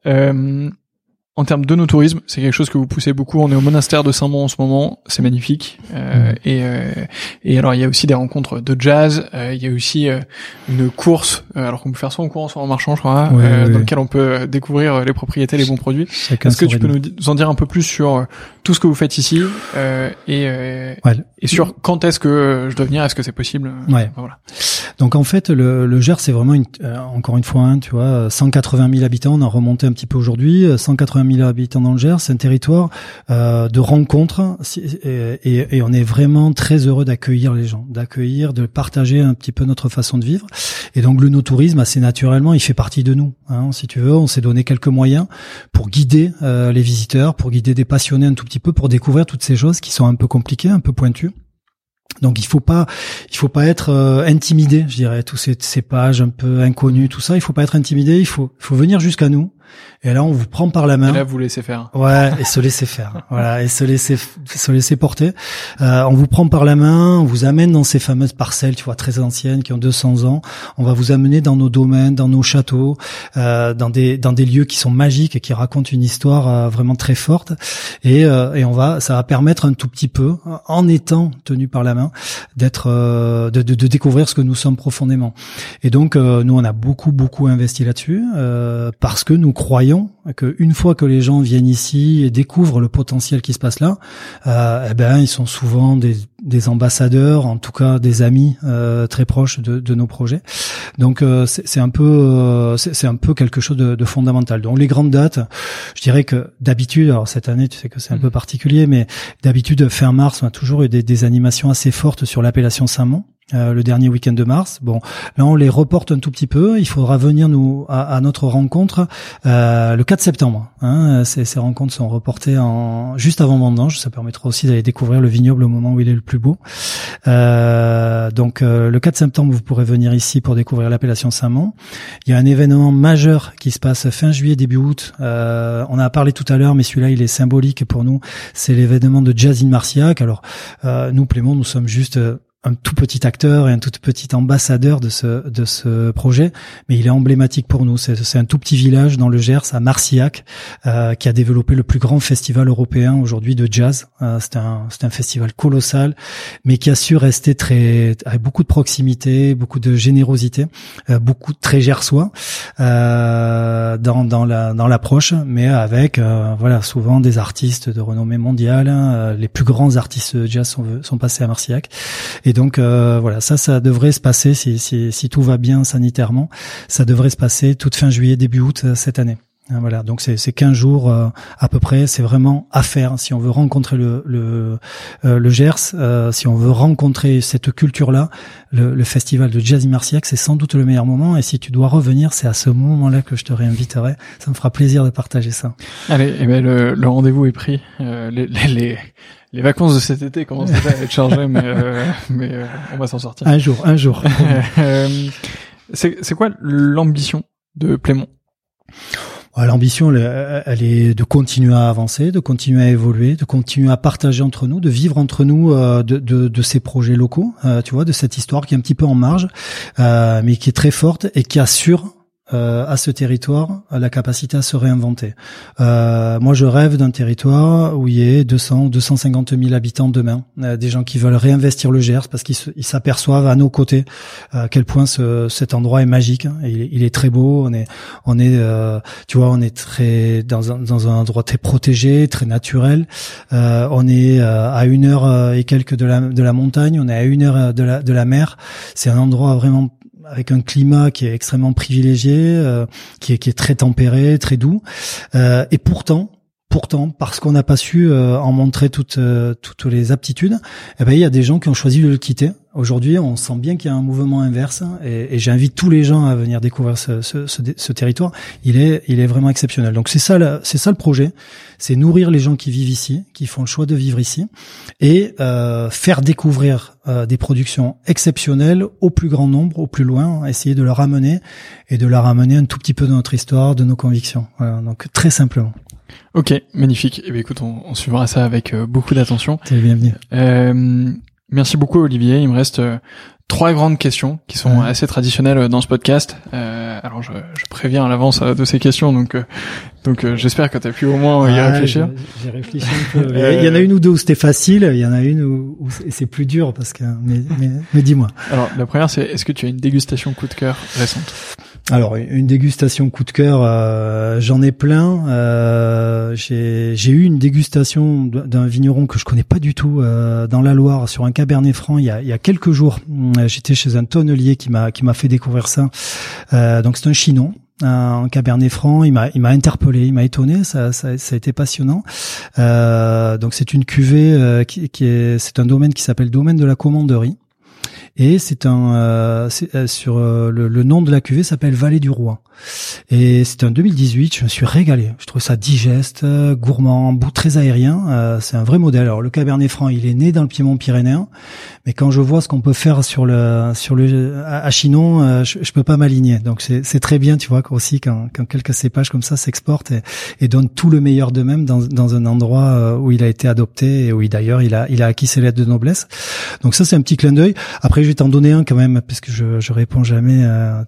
Euh, en termes de nos tourisme, c'est quelque chose que vous poussez beaucoup. On est au monastère de Saint-Mont en ce moment, c'est magnifique. Euh, mm. et, euh, et alors il y a aussi des rencontres de jazz. Euh, il y a aussi euh, une course, euh, alors qu'on peut faire soit en courant, soit en marchant, je crois, dans lequel on peut découvrir les propriétés, les bons produits. Est-ce que tu peux nous en dire un peu plus sur tout ce que vous faites ici et, et sur quand est-ce que je dois venir? Est-ce que c'est possible? Ouais. Voilà. Donc en fait, le, le Gers, c'est vraiment une, encore une fois, hein, tu vois, 180 000 habitants. On a remonté un petit peu aujourd'hui, 180 000 habitants dans c'est un territoire euh, de rencontres et, on est vraiment très heureux d'accueillir les gens, d'accueillir, de partager un petit peu notre façon de vivre. Et donc le no-tourisme, assez naturellement, il fait partie de nous. Hein, si tu veux, on s'est donné quelques moyens pour guider euh, les visiteurs, pour guider des passionnés un tout petit peu, pour découvrir toutes ces choses qui sont un peu compliquées, un peu pointues. Donc il faut pas, il faut pas être euh, intimidé, je dirais, tous ces, ces pages un peu inconnues, tout ça. Il faut pas être intimidé. Il faut, faut venir jusqu'à nous et là, on vous prend par la main. Et là, vous laissez faire. Ouais, et se laisser faire. voilà, et se laisser, se laisser porter. Euh, on vous prend par la main, on vous amène dans ces fameuses parcelles, tu vois, très anciennes, qui ont 200 ans. On va vous amener dans nos domaines, dans nos châteaux, euh, dans des dans des lieux qui sont magiques et qui racontent une histoire euh, vraiment très forte. Et, euh, et on va, ça va permettre un tout petit peu, en étant tenu par la main, d'être, euh, de, de, de, découvrir ce que nous sommes profondément. Et donc, nous, on a beaucoup beaucoup investi là-dessus parce que nous croyons que une fois que les gens viennent ici et découvrent le potentiel qui se passe là, euh, eh ben ils sont souvent des, des, ambassadeurs, en tout cas des amis euh, très proches de, de, nos projets. Donc euh, c'est un peu euh, c'est un peu quelque chose de, de, fondamental. Donc les grandes dates, je dirais que d'habitude, alors cette année tu sais que c'est un peu mmh. particulier, mais d'habitude fin mars on a toujours eu des, des animations assez fortes sur l'appellation Saint-Mont. Euh, le dernier week-end de mars. Bon, là on les reporte un tout petit peu. Il faudra venir nous à, notre rencontre euh, le 4 septembre. Hein. Ces, ces, rencontres sont reportées en juste avant vendange. Ça permettra aussi d'aller découvrir le vignoble au moment où il est le plus beau. Euh, donc euh, le 4 septembre, vous pourrez venir ici pour découvrir l'appellation Saint-Mont. Il y a un événement majeur qui se passe fin juillet début août. Euh, on a parlé tout à l'heure, mais celui-là il est symbolique pour nous. C'est l'événement de Jazz in Marciac. Alors nous Plémont, nous sommes juste un tout petit acteur et un tout petit ambassadeur de ce de ce projet, mais il est emblématique pour nous. C'est un tout petit village dans le Gers, à Marcillac, euh, qui a développé le plus grand festival européen aujourd'hui de jazz. Euh, c'est un c'est un festival colossal, mais qui a su rester très avec beaucoup de proximité, beaucoup de générosité, euh, beaucoup très gersois euh, dans dans la dans l'approche, mais avec euh, voilà souvent des artistes de renommée mondiale. Hein. les plus grands artistes de jazz sont sont passés à Marcillac et donc euh, voilà, ça, ça devrait se passer si, si, si, tout va bien sanitairement, ça devrait se passer toute fin juillet, début août euh, cette année. Hein, voilà, donc c'est 15 jours euh, à peu près. C'est vraiment à faire si on veut rencontrer le le, le Gers, si on veut rencontrer cette culture-là. Le, le, festival de Jazz Marciac, c'est sans doute le meilleur moment. Et si tu dois revenir, c'est à ce moment-là que je te réinviterai. Ça me fera plaisir de partager ça. Allez, eh ben le, le rendez-vous est pris. les, les, les les vacances de cet été commencent déjà à être chargées, mais, euh, mais euh, on va s'en sortir. Un jour, un jour. Euh, c'est quoi l'ambition de Plémont? L'ambition, elle, est de continuer à avancer, de continuer à évoluer, de continuer à partager entre nous, de vivre entre nous de, de, de, ces projets locaux, tu vois, de cette histoire qui est un petit peu en marge, mais qui est très forte et qui assure euh, à ce territoire la capacité à se réinventer. Euh, moi, je rêve d'un territoire où il y ait 200, 250 000 habitants demain, euh, des gens qui veulent réinvestir le Gers parce qu'ils s'aperçoivent à nos côtés à quel point ce, cet endroit est magique. Hein, il, est très beau. On est, on est, tu vois, on est très dans un, dans un endroit très protégé, très naturel. on est à une heure et quelques de la, de la montagne. On est à une heure de la, de la mer. C'est un endroit vraiment avec un climat qui est extrêmement privilégié, euh, qui, est, très tempéré, très doux. Euh, et pourtant, pourtant, parce qu'on n'a pas su euh, en montrer toutes toutes les aptitudes, eh ben il y a des gens qui ont choisi de le quitter Aujourd'hui, on sent bien qu'il y a un mouvement inverse et, et j'invite tous les gens à venir découvrir ce, territoire. Il est, il est vraiment exceptionnel. Donc c'est ça, c'est ça le projet, c'est nourrir les gens qui vivent ici, qui font le choix de vivre ici, et euh, faire découvrir euh, des productions exceptionnelles au plus grand nombre, au plus loin, essayer de leur ramener et de leur ramener un tout petit peu de notre histoire, de nos convictions. Voilà, donc très simplement. Ok, magnifique. Eh bien, écoute, on, on suivra ça avec euh, beaucoup d'attention. T'es bienvenu. Euh, Merci beaucoup Olivier. Il me reste euh, trois grandes questions qui sont assez traditionnelles euh, dans ce podcast. Euh, alors je, je, préviens à l'avance de ces questions, donc donc j'espère que tu as pu au moins y réfléchir. J'ai réfléchi un peu. Il y en a une ou deux où c'était facile, il y en a une où, où c'est plus dur parce que mais, mais, mais dis-moi. Alors la première c'est est-ce que tu as une dégustation coup de cœur récente? Alors une dégustation coup de cœur, euh, j'en ai plein. Euh, j'ai eu une dégustation d'un vigneron que je connais pas du tout euh, dans la Loire sur un Cabernet Franc il y a, quelques jours. J'étais chez un tonnelier qui m'a qui m'a fait découvrir ça. donc c'est un Chinon, un Cabernet Franc. Il m'a il m'a interpellé, il m'a étonné. Ça, ça, a été passionnant. donc c'est une cuvée qui est c'est un domaine qui s'appelle domaine de la commanderie. Et c'est un euh, euh, sur euh, le, nom de la cuvée s'appelle Vallée du Roi. Et c'était en 2018. Je me suis régalé. Je trouve ça digeste, gourmand, bout très aérien. c'est un vrai modèle. Alors le Cabernet Franc, il est né dans le Piémont pyrénéen, mais quand je vois ce qu'on peut faire sur le sur le à Chinon, je, je peux pas m'aligner. Donc c'est très bien, tu vois, aussi quand, quand quelques cépages comme ça s'exportent et, et donnent tout le meilleur d'eux-mêmes dans, dans un endroit où il a été adopté et où d'ailleurs il a il a acquis ses lettres de noblesse. Donc ça c'est un petit clin d'œil. Après je vais t'en donner un quand même, parce que je, je réponds jamais euh,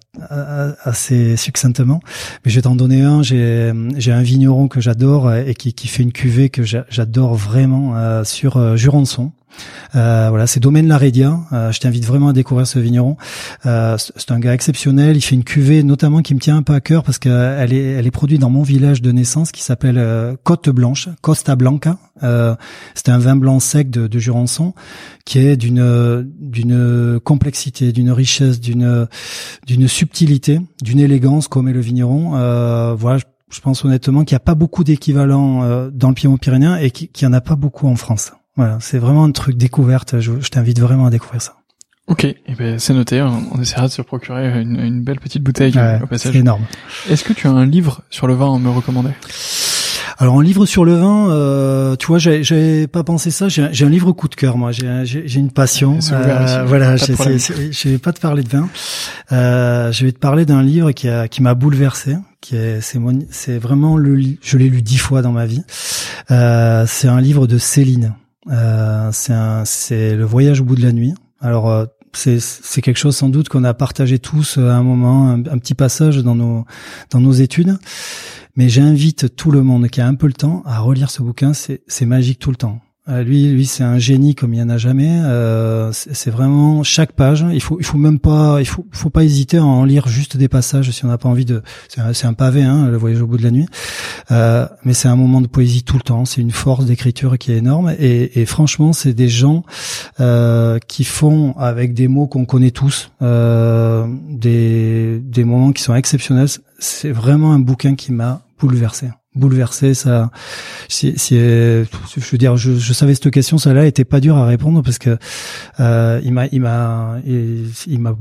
assez succinctement. Mais je vais t'en donner un. J'ai j'ai un vigneron que j'adore et qui, qui fait une cuvée que j'adore vraiment euh, sur euh, Jurançon. Euh, voilà, c'est Domaine Larédia. Euh, je t'invite vraiment à découvrir ce vigneron. Euh, c'est un gars exceptionnel. Il fait une cuvée notamment qui me tient un peu à cœur parce qu'elle est, elle est produite dans mon village de naissance qui s'appelle Côte Blanche, Costa Blanca. c'est un vin blanc sec de, de Jurançon qui est d'une d'une complexité, d'une richesse, d'une d'une subtilité, d'une élégance comme est le vigneron. voilà. Je, pense honnêtement qu'il n'y a pas beaucoup d'équivalents dans le Piémont pyrénéen et qu'il n'y en a pas beaucoup en France. Voilà, c'est vraiment un truc découverte. Je, t'invite vraiment à découvrir ça. Ok, et eh ben c'est noté. On, essaiera de se procurer une, une belle petite bouteille au passage. C'est énorme. Est-ce que tu as un livre sur le vin à me recommander? Alors un livre sur le vin, euh, tu vois, j'ai pas pensé ça. J'ai un livre coup de cœur, moi. J'ai une passion. Euh, voilà, je vais pas te parler de vin. Euh, je vais te parler d'un livre qui a qui m'a bouleversé. Qui est c'est c'est vraiment le je l'ai lu dix fois dans ma vie. Euh, c'est un livre de Céline. Euh, c'est le voyage au bout de la nuit. Alors c'est c'est quelque chose sans doute qu'on a partagé tous à un moment, un, petit passage dans nos dans nos études. Mais j'invite tout le monde qui a un peu le temps à relire ce bouquin. C'est magique tout le temps. Euh, lui, lui, c'est un génie comme il y en a jamais. Euh, c'est vraiment chaque page. Il faut, il faut même pas, il faut, faut pas hésiter à en lire juste des passages si on n'a pas envie de. C'est un, pavé, hein, le voyage au bout de la nuit. Euh, mais c'est un moment de poésie tout le temps. C'est une force d'écriture qui est énorme. Et, et franchement, c'est des gens euh, qui font avec des mots qu'on connaît tous, euh, des, des moments qui sont exceptionnels. C'est vraiment un bouquin qui m'a bouleversé bouleversé. Ça, si, je veux dire, je, je savais cette question, celle-là était pas dure à répondre parce que euh, il m'a, il m'a, il, m'a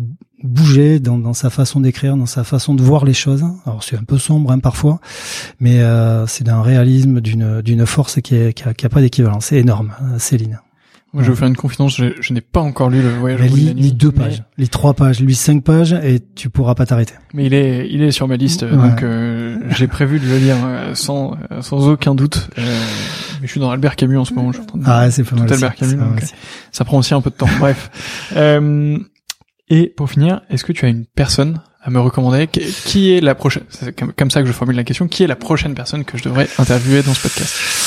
bougé dans, dans sa façon d'écrire, dans sa façon de voir les choses. Alors c'est un peu sombre hein, parfois, mais euh, c'est d'un réalisme, d'une d'une force qui, est, qui a, qui a pas d'équivalent. C'est énorme, Céline. Moi, je vais vous faire une confidence, je, je n'ai pas encore lu le voyage mais lis, lis deux pages, lis trois pages, lis cinq pages et tu pourras pas t'arrêter. Mais il est, il est sur ma liste, donc euh, j'ai prévu de le lire euh, sans, euh, sans aucun doute. Euh, mais je suis dans Albert Camus en ce moment. Je suis en train de ah, c'est pas mal. Albert Camus, donc, ça prend aussi un peu de temps. Bref. Euh, et pour finir, est-ce que tu as une personne à me recommander Qui est la prochaine C'est comme ça que je formule la question. Qui est la prochaine personne que je devrais interviewer dans ce podcast?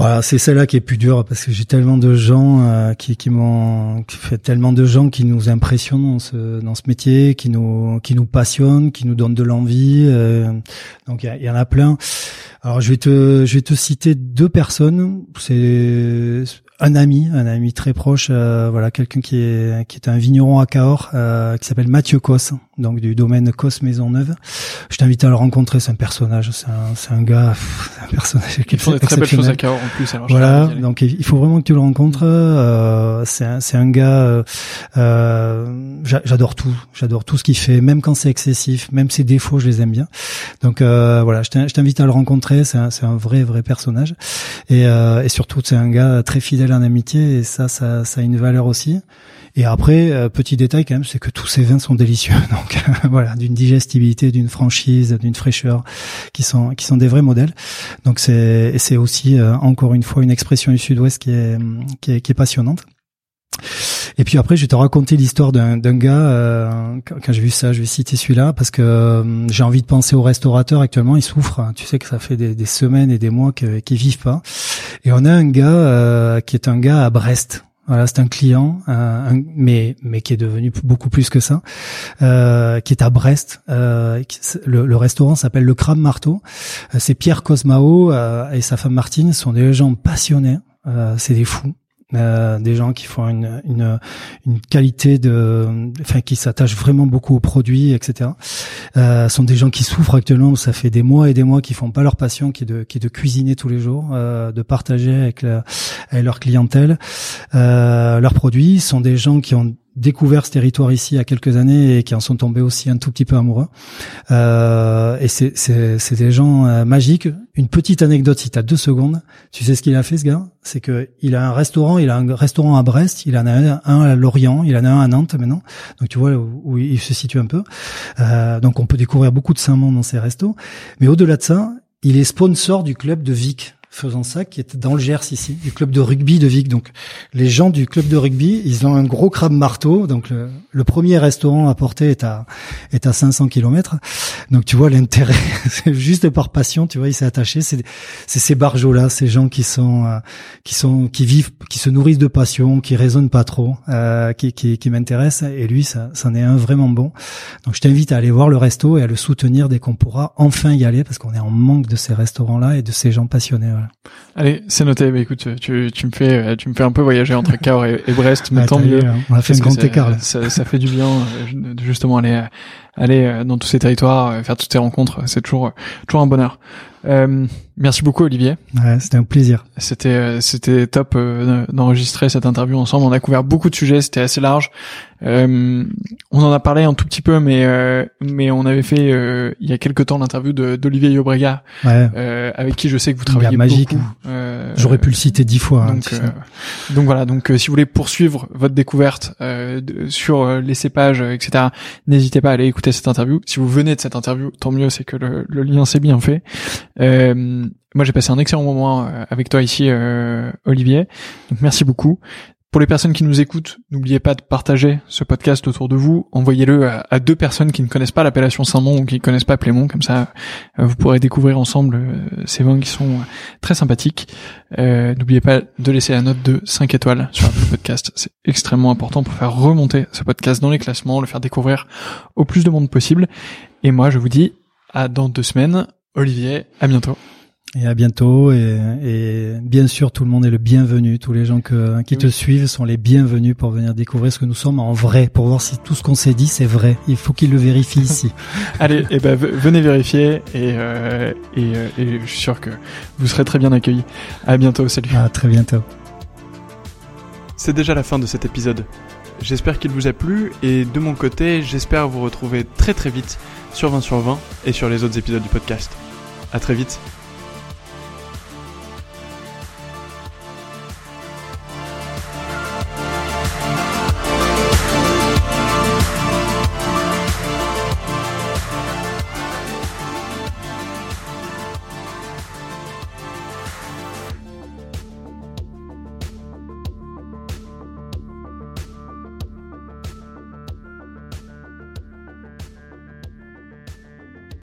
Voilà, c'est celle-là qui est plus dure parce que j'ai tellement de gens euh, qui, qui m'ont fait tellement de gens qui nous impressionnent dans ce dans ce métier, qui nous qui nous passionnent, qui nous donnent de l'envie. Euh, donc il y, en a plein. Alors je vais te je vais te citer deux personnes. C'est un ami, un ami très proche, euh, voilà, quelqu'un qui est qui est un vigneron à Cahors, euh, qui s'appelle Mathieu Cos, donc du domaine Cos Maisonneuve. Je t'invite à le rencontrer, c'est un personnage, c'est un c'est un gars, un personnage qui fait des très belles choses à Cahors en plus. Alors voilà, donc il faut vraiment que tu le rencontres. Euh, c'est un c'est un gars, euh, j'adore tout, j'adore tout ce qu'il fait, même quand c'est excessif, même ses défauts, je les aime bien. Donc voilà, je t'invite à le rencontrer, c'est un c'est un vrai vrai personnage et et surtout c'est un gars très fidèle en amitié et ça, ça, ça a une valeur aussi. Et après, euh, petit détail quand même, c'est que tous ces vins sont délicieux. Donc voilà, d'une digestibilité, d'une franchise, d'une fraîcheur, qui sont qui sont des vrais modèles. Donc c'est c'est aussi euh, encore une fois une expression du Sud-Ouest qui est, qui est qui est passionnante. Et puis après, je vais te raconter l'histoire d'un gars. Euh, quand, j'ai vu ça, je vais citer celui-là parce que j'ai envie de penser aux restaurateurs actuellement. Ils souffrent. Tu sais que ça fait des, des semaines et des mois qu'ils vivent pas. Et on a un gars euh, qui est un gars à Brest. Voilà, c'est un client, un, mais mais qui est devenu beaucoup plus que ça, euh, qui est à Brest. Euh, le, le, restaurant s'appelle le Crabe Marteau. Euh, c'est Pierre Cosmao euh, et sa femme Martine sont des gens passionnés. c'est des fous. Euh, des gens qui font une, une, une qualité de, enfin qui s'attachent vraiment beaucoup aux produits, etc. Euh, sont des gens qui souffrent actuellement. Ça fait des mois et des mois qu'ils font pas leur passion, qui est de, qui est de cuisiner tous les jours, euh, de partager avec, avec leur clientèle euh, leurs produits. sont des gens qui ont découvert ce territoire ici il y a quelques années et qui en sont tombés aussi un tout petit peu amoureux. Euh, et c'est, des gens euh, magiques. Une petite anecdote, si tu as deux secondes, tu sais ce qu'il a fait ce gars? C'est que il a un restaurant, il a un restaurant à Brest, il en a un à Lorient, il en a un à Nantes maintenant. Donc tu vois où, il se situe un peu. Euh, donc on peut découvrir beaucoup de Saint-Mont dans ces restos. Mais au-delà de ça, il est sponsor du club de Vic faisant ça, qui est dans le Gers ici, du club de rugby de Vic. Donc, les gens du club de rugby, ils ont un gros crabe marteau. Donc, le, premier restaurant à porter est à est à 500 km. Donc, tu vois l'intérêt, juste par passion. Tu vois, il s'est attaché. C'est c'est ces barjots là, ces gens qui sont euh, qui sont qui vivent, qui se nourrissent de passion, qui raisonnent pas trop, euh, qui qui, qui m'intéressent. Et lui, ça, c'en est un vraiment bon. Donc, je t'invite à aller voir le resto et à le soutenir dès qu'on pourra enfin y aller, parce qu'on est en manque de ces restaurants là et de ces gens passionnés. Allez, c'est noté. Bah, écoute, tu, tu me fais, tu me fais un peu voyager entre Cahors et, Brest, mais tant mieux. Hein. On a fait ce grand écart. Ça, ça, fait du bien, euh, justement, aller, aller euh, dans tous ces territoires, euh, faire toutes ces rencontres. C'est toujours, toujours un bonheur. Euh, merci beaucoup Olivier. Ouais, c'était un plaisir. C'était euh, c'était top euh, d'enregistrer cette interview ensemble. On a couvert beaucoup de sujets, c'était assez large. Euh, on en a parlé un tout petit peu, mais mais on avait fait il y a quelques temps l'interview d'Olivier Yobrega, ouais. avec qui je sais que vous travaillez magique. beaucoup. J'aurais pu le citer dix fois. Hein, donc donc voilà. Donc si vous voulez poursuivre votre découverte sur les cépages, etc., n'hésitez pas à aller écouter cette interview. Si vous venez de cette interview, tant mieux, c'est que le, le lien s'est bien fait. Euh, moi, j'ai passé un excellent moment euh, avec toi ici, euh, Olivier. Donc, merci beaucoup. Pour les personnes qui nous écoutent, n'oubliez pas de partager ce podcast autour de vous. Envoyez-le à, deux personnes qui ne connaissent pas l'appellation Saint-Mont ou qui ne connaissent pas Plémont. Comme ça, euh, vous pourrez découvrir ensemble euh, ces vins qui sont très sympathiques. Euh, n'oubliez pas de laisser la note de 5 étoiles sur le podcast. C'est extrêmement important pour faire remonter ce podcast dans les classements, le faire découvrir au plus de monde possible. Et moi, je vous dis à dans deux semaines. Olivier, à bientôt. Et à bientôt. Et, et, bien sûr, tout le monde est le bienvenu. Tous les gens que, qui te suivent sont les bienvenus pour venir découvrir ce que nous sommes en vrai, pour voir si tout ce qu'on s'est dit c'est vrai. Il faut qu'ils le vérifient ici. Allez, et eh ben venez vérifier et, euh, et, euh, et, je suis sûr que vous serez très bien accueillis. À bientôt. Salut. À très bientôt. C'est déjà la fin de cet épisode. J'espère qu'il vous a plu et de mon côté, j'espère vous retrouver très très vite sur 20 sur 20 et sur les autres épisodes du podcast. À très vite.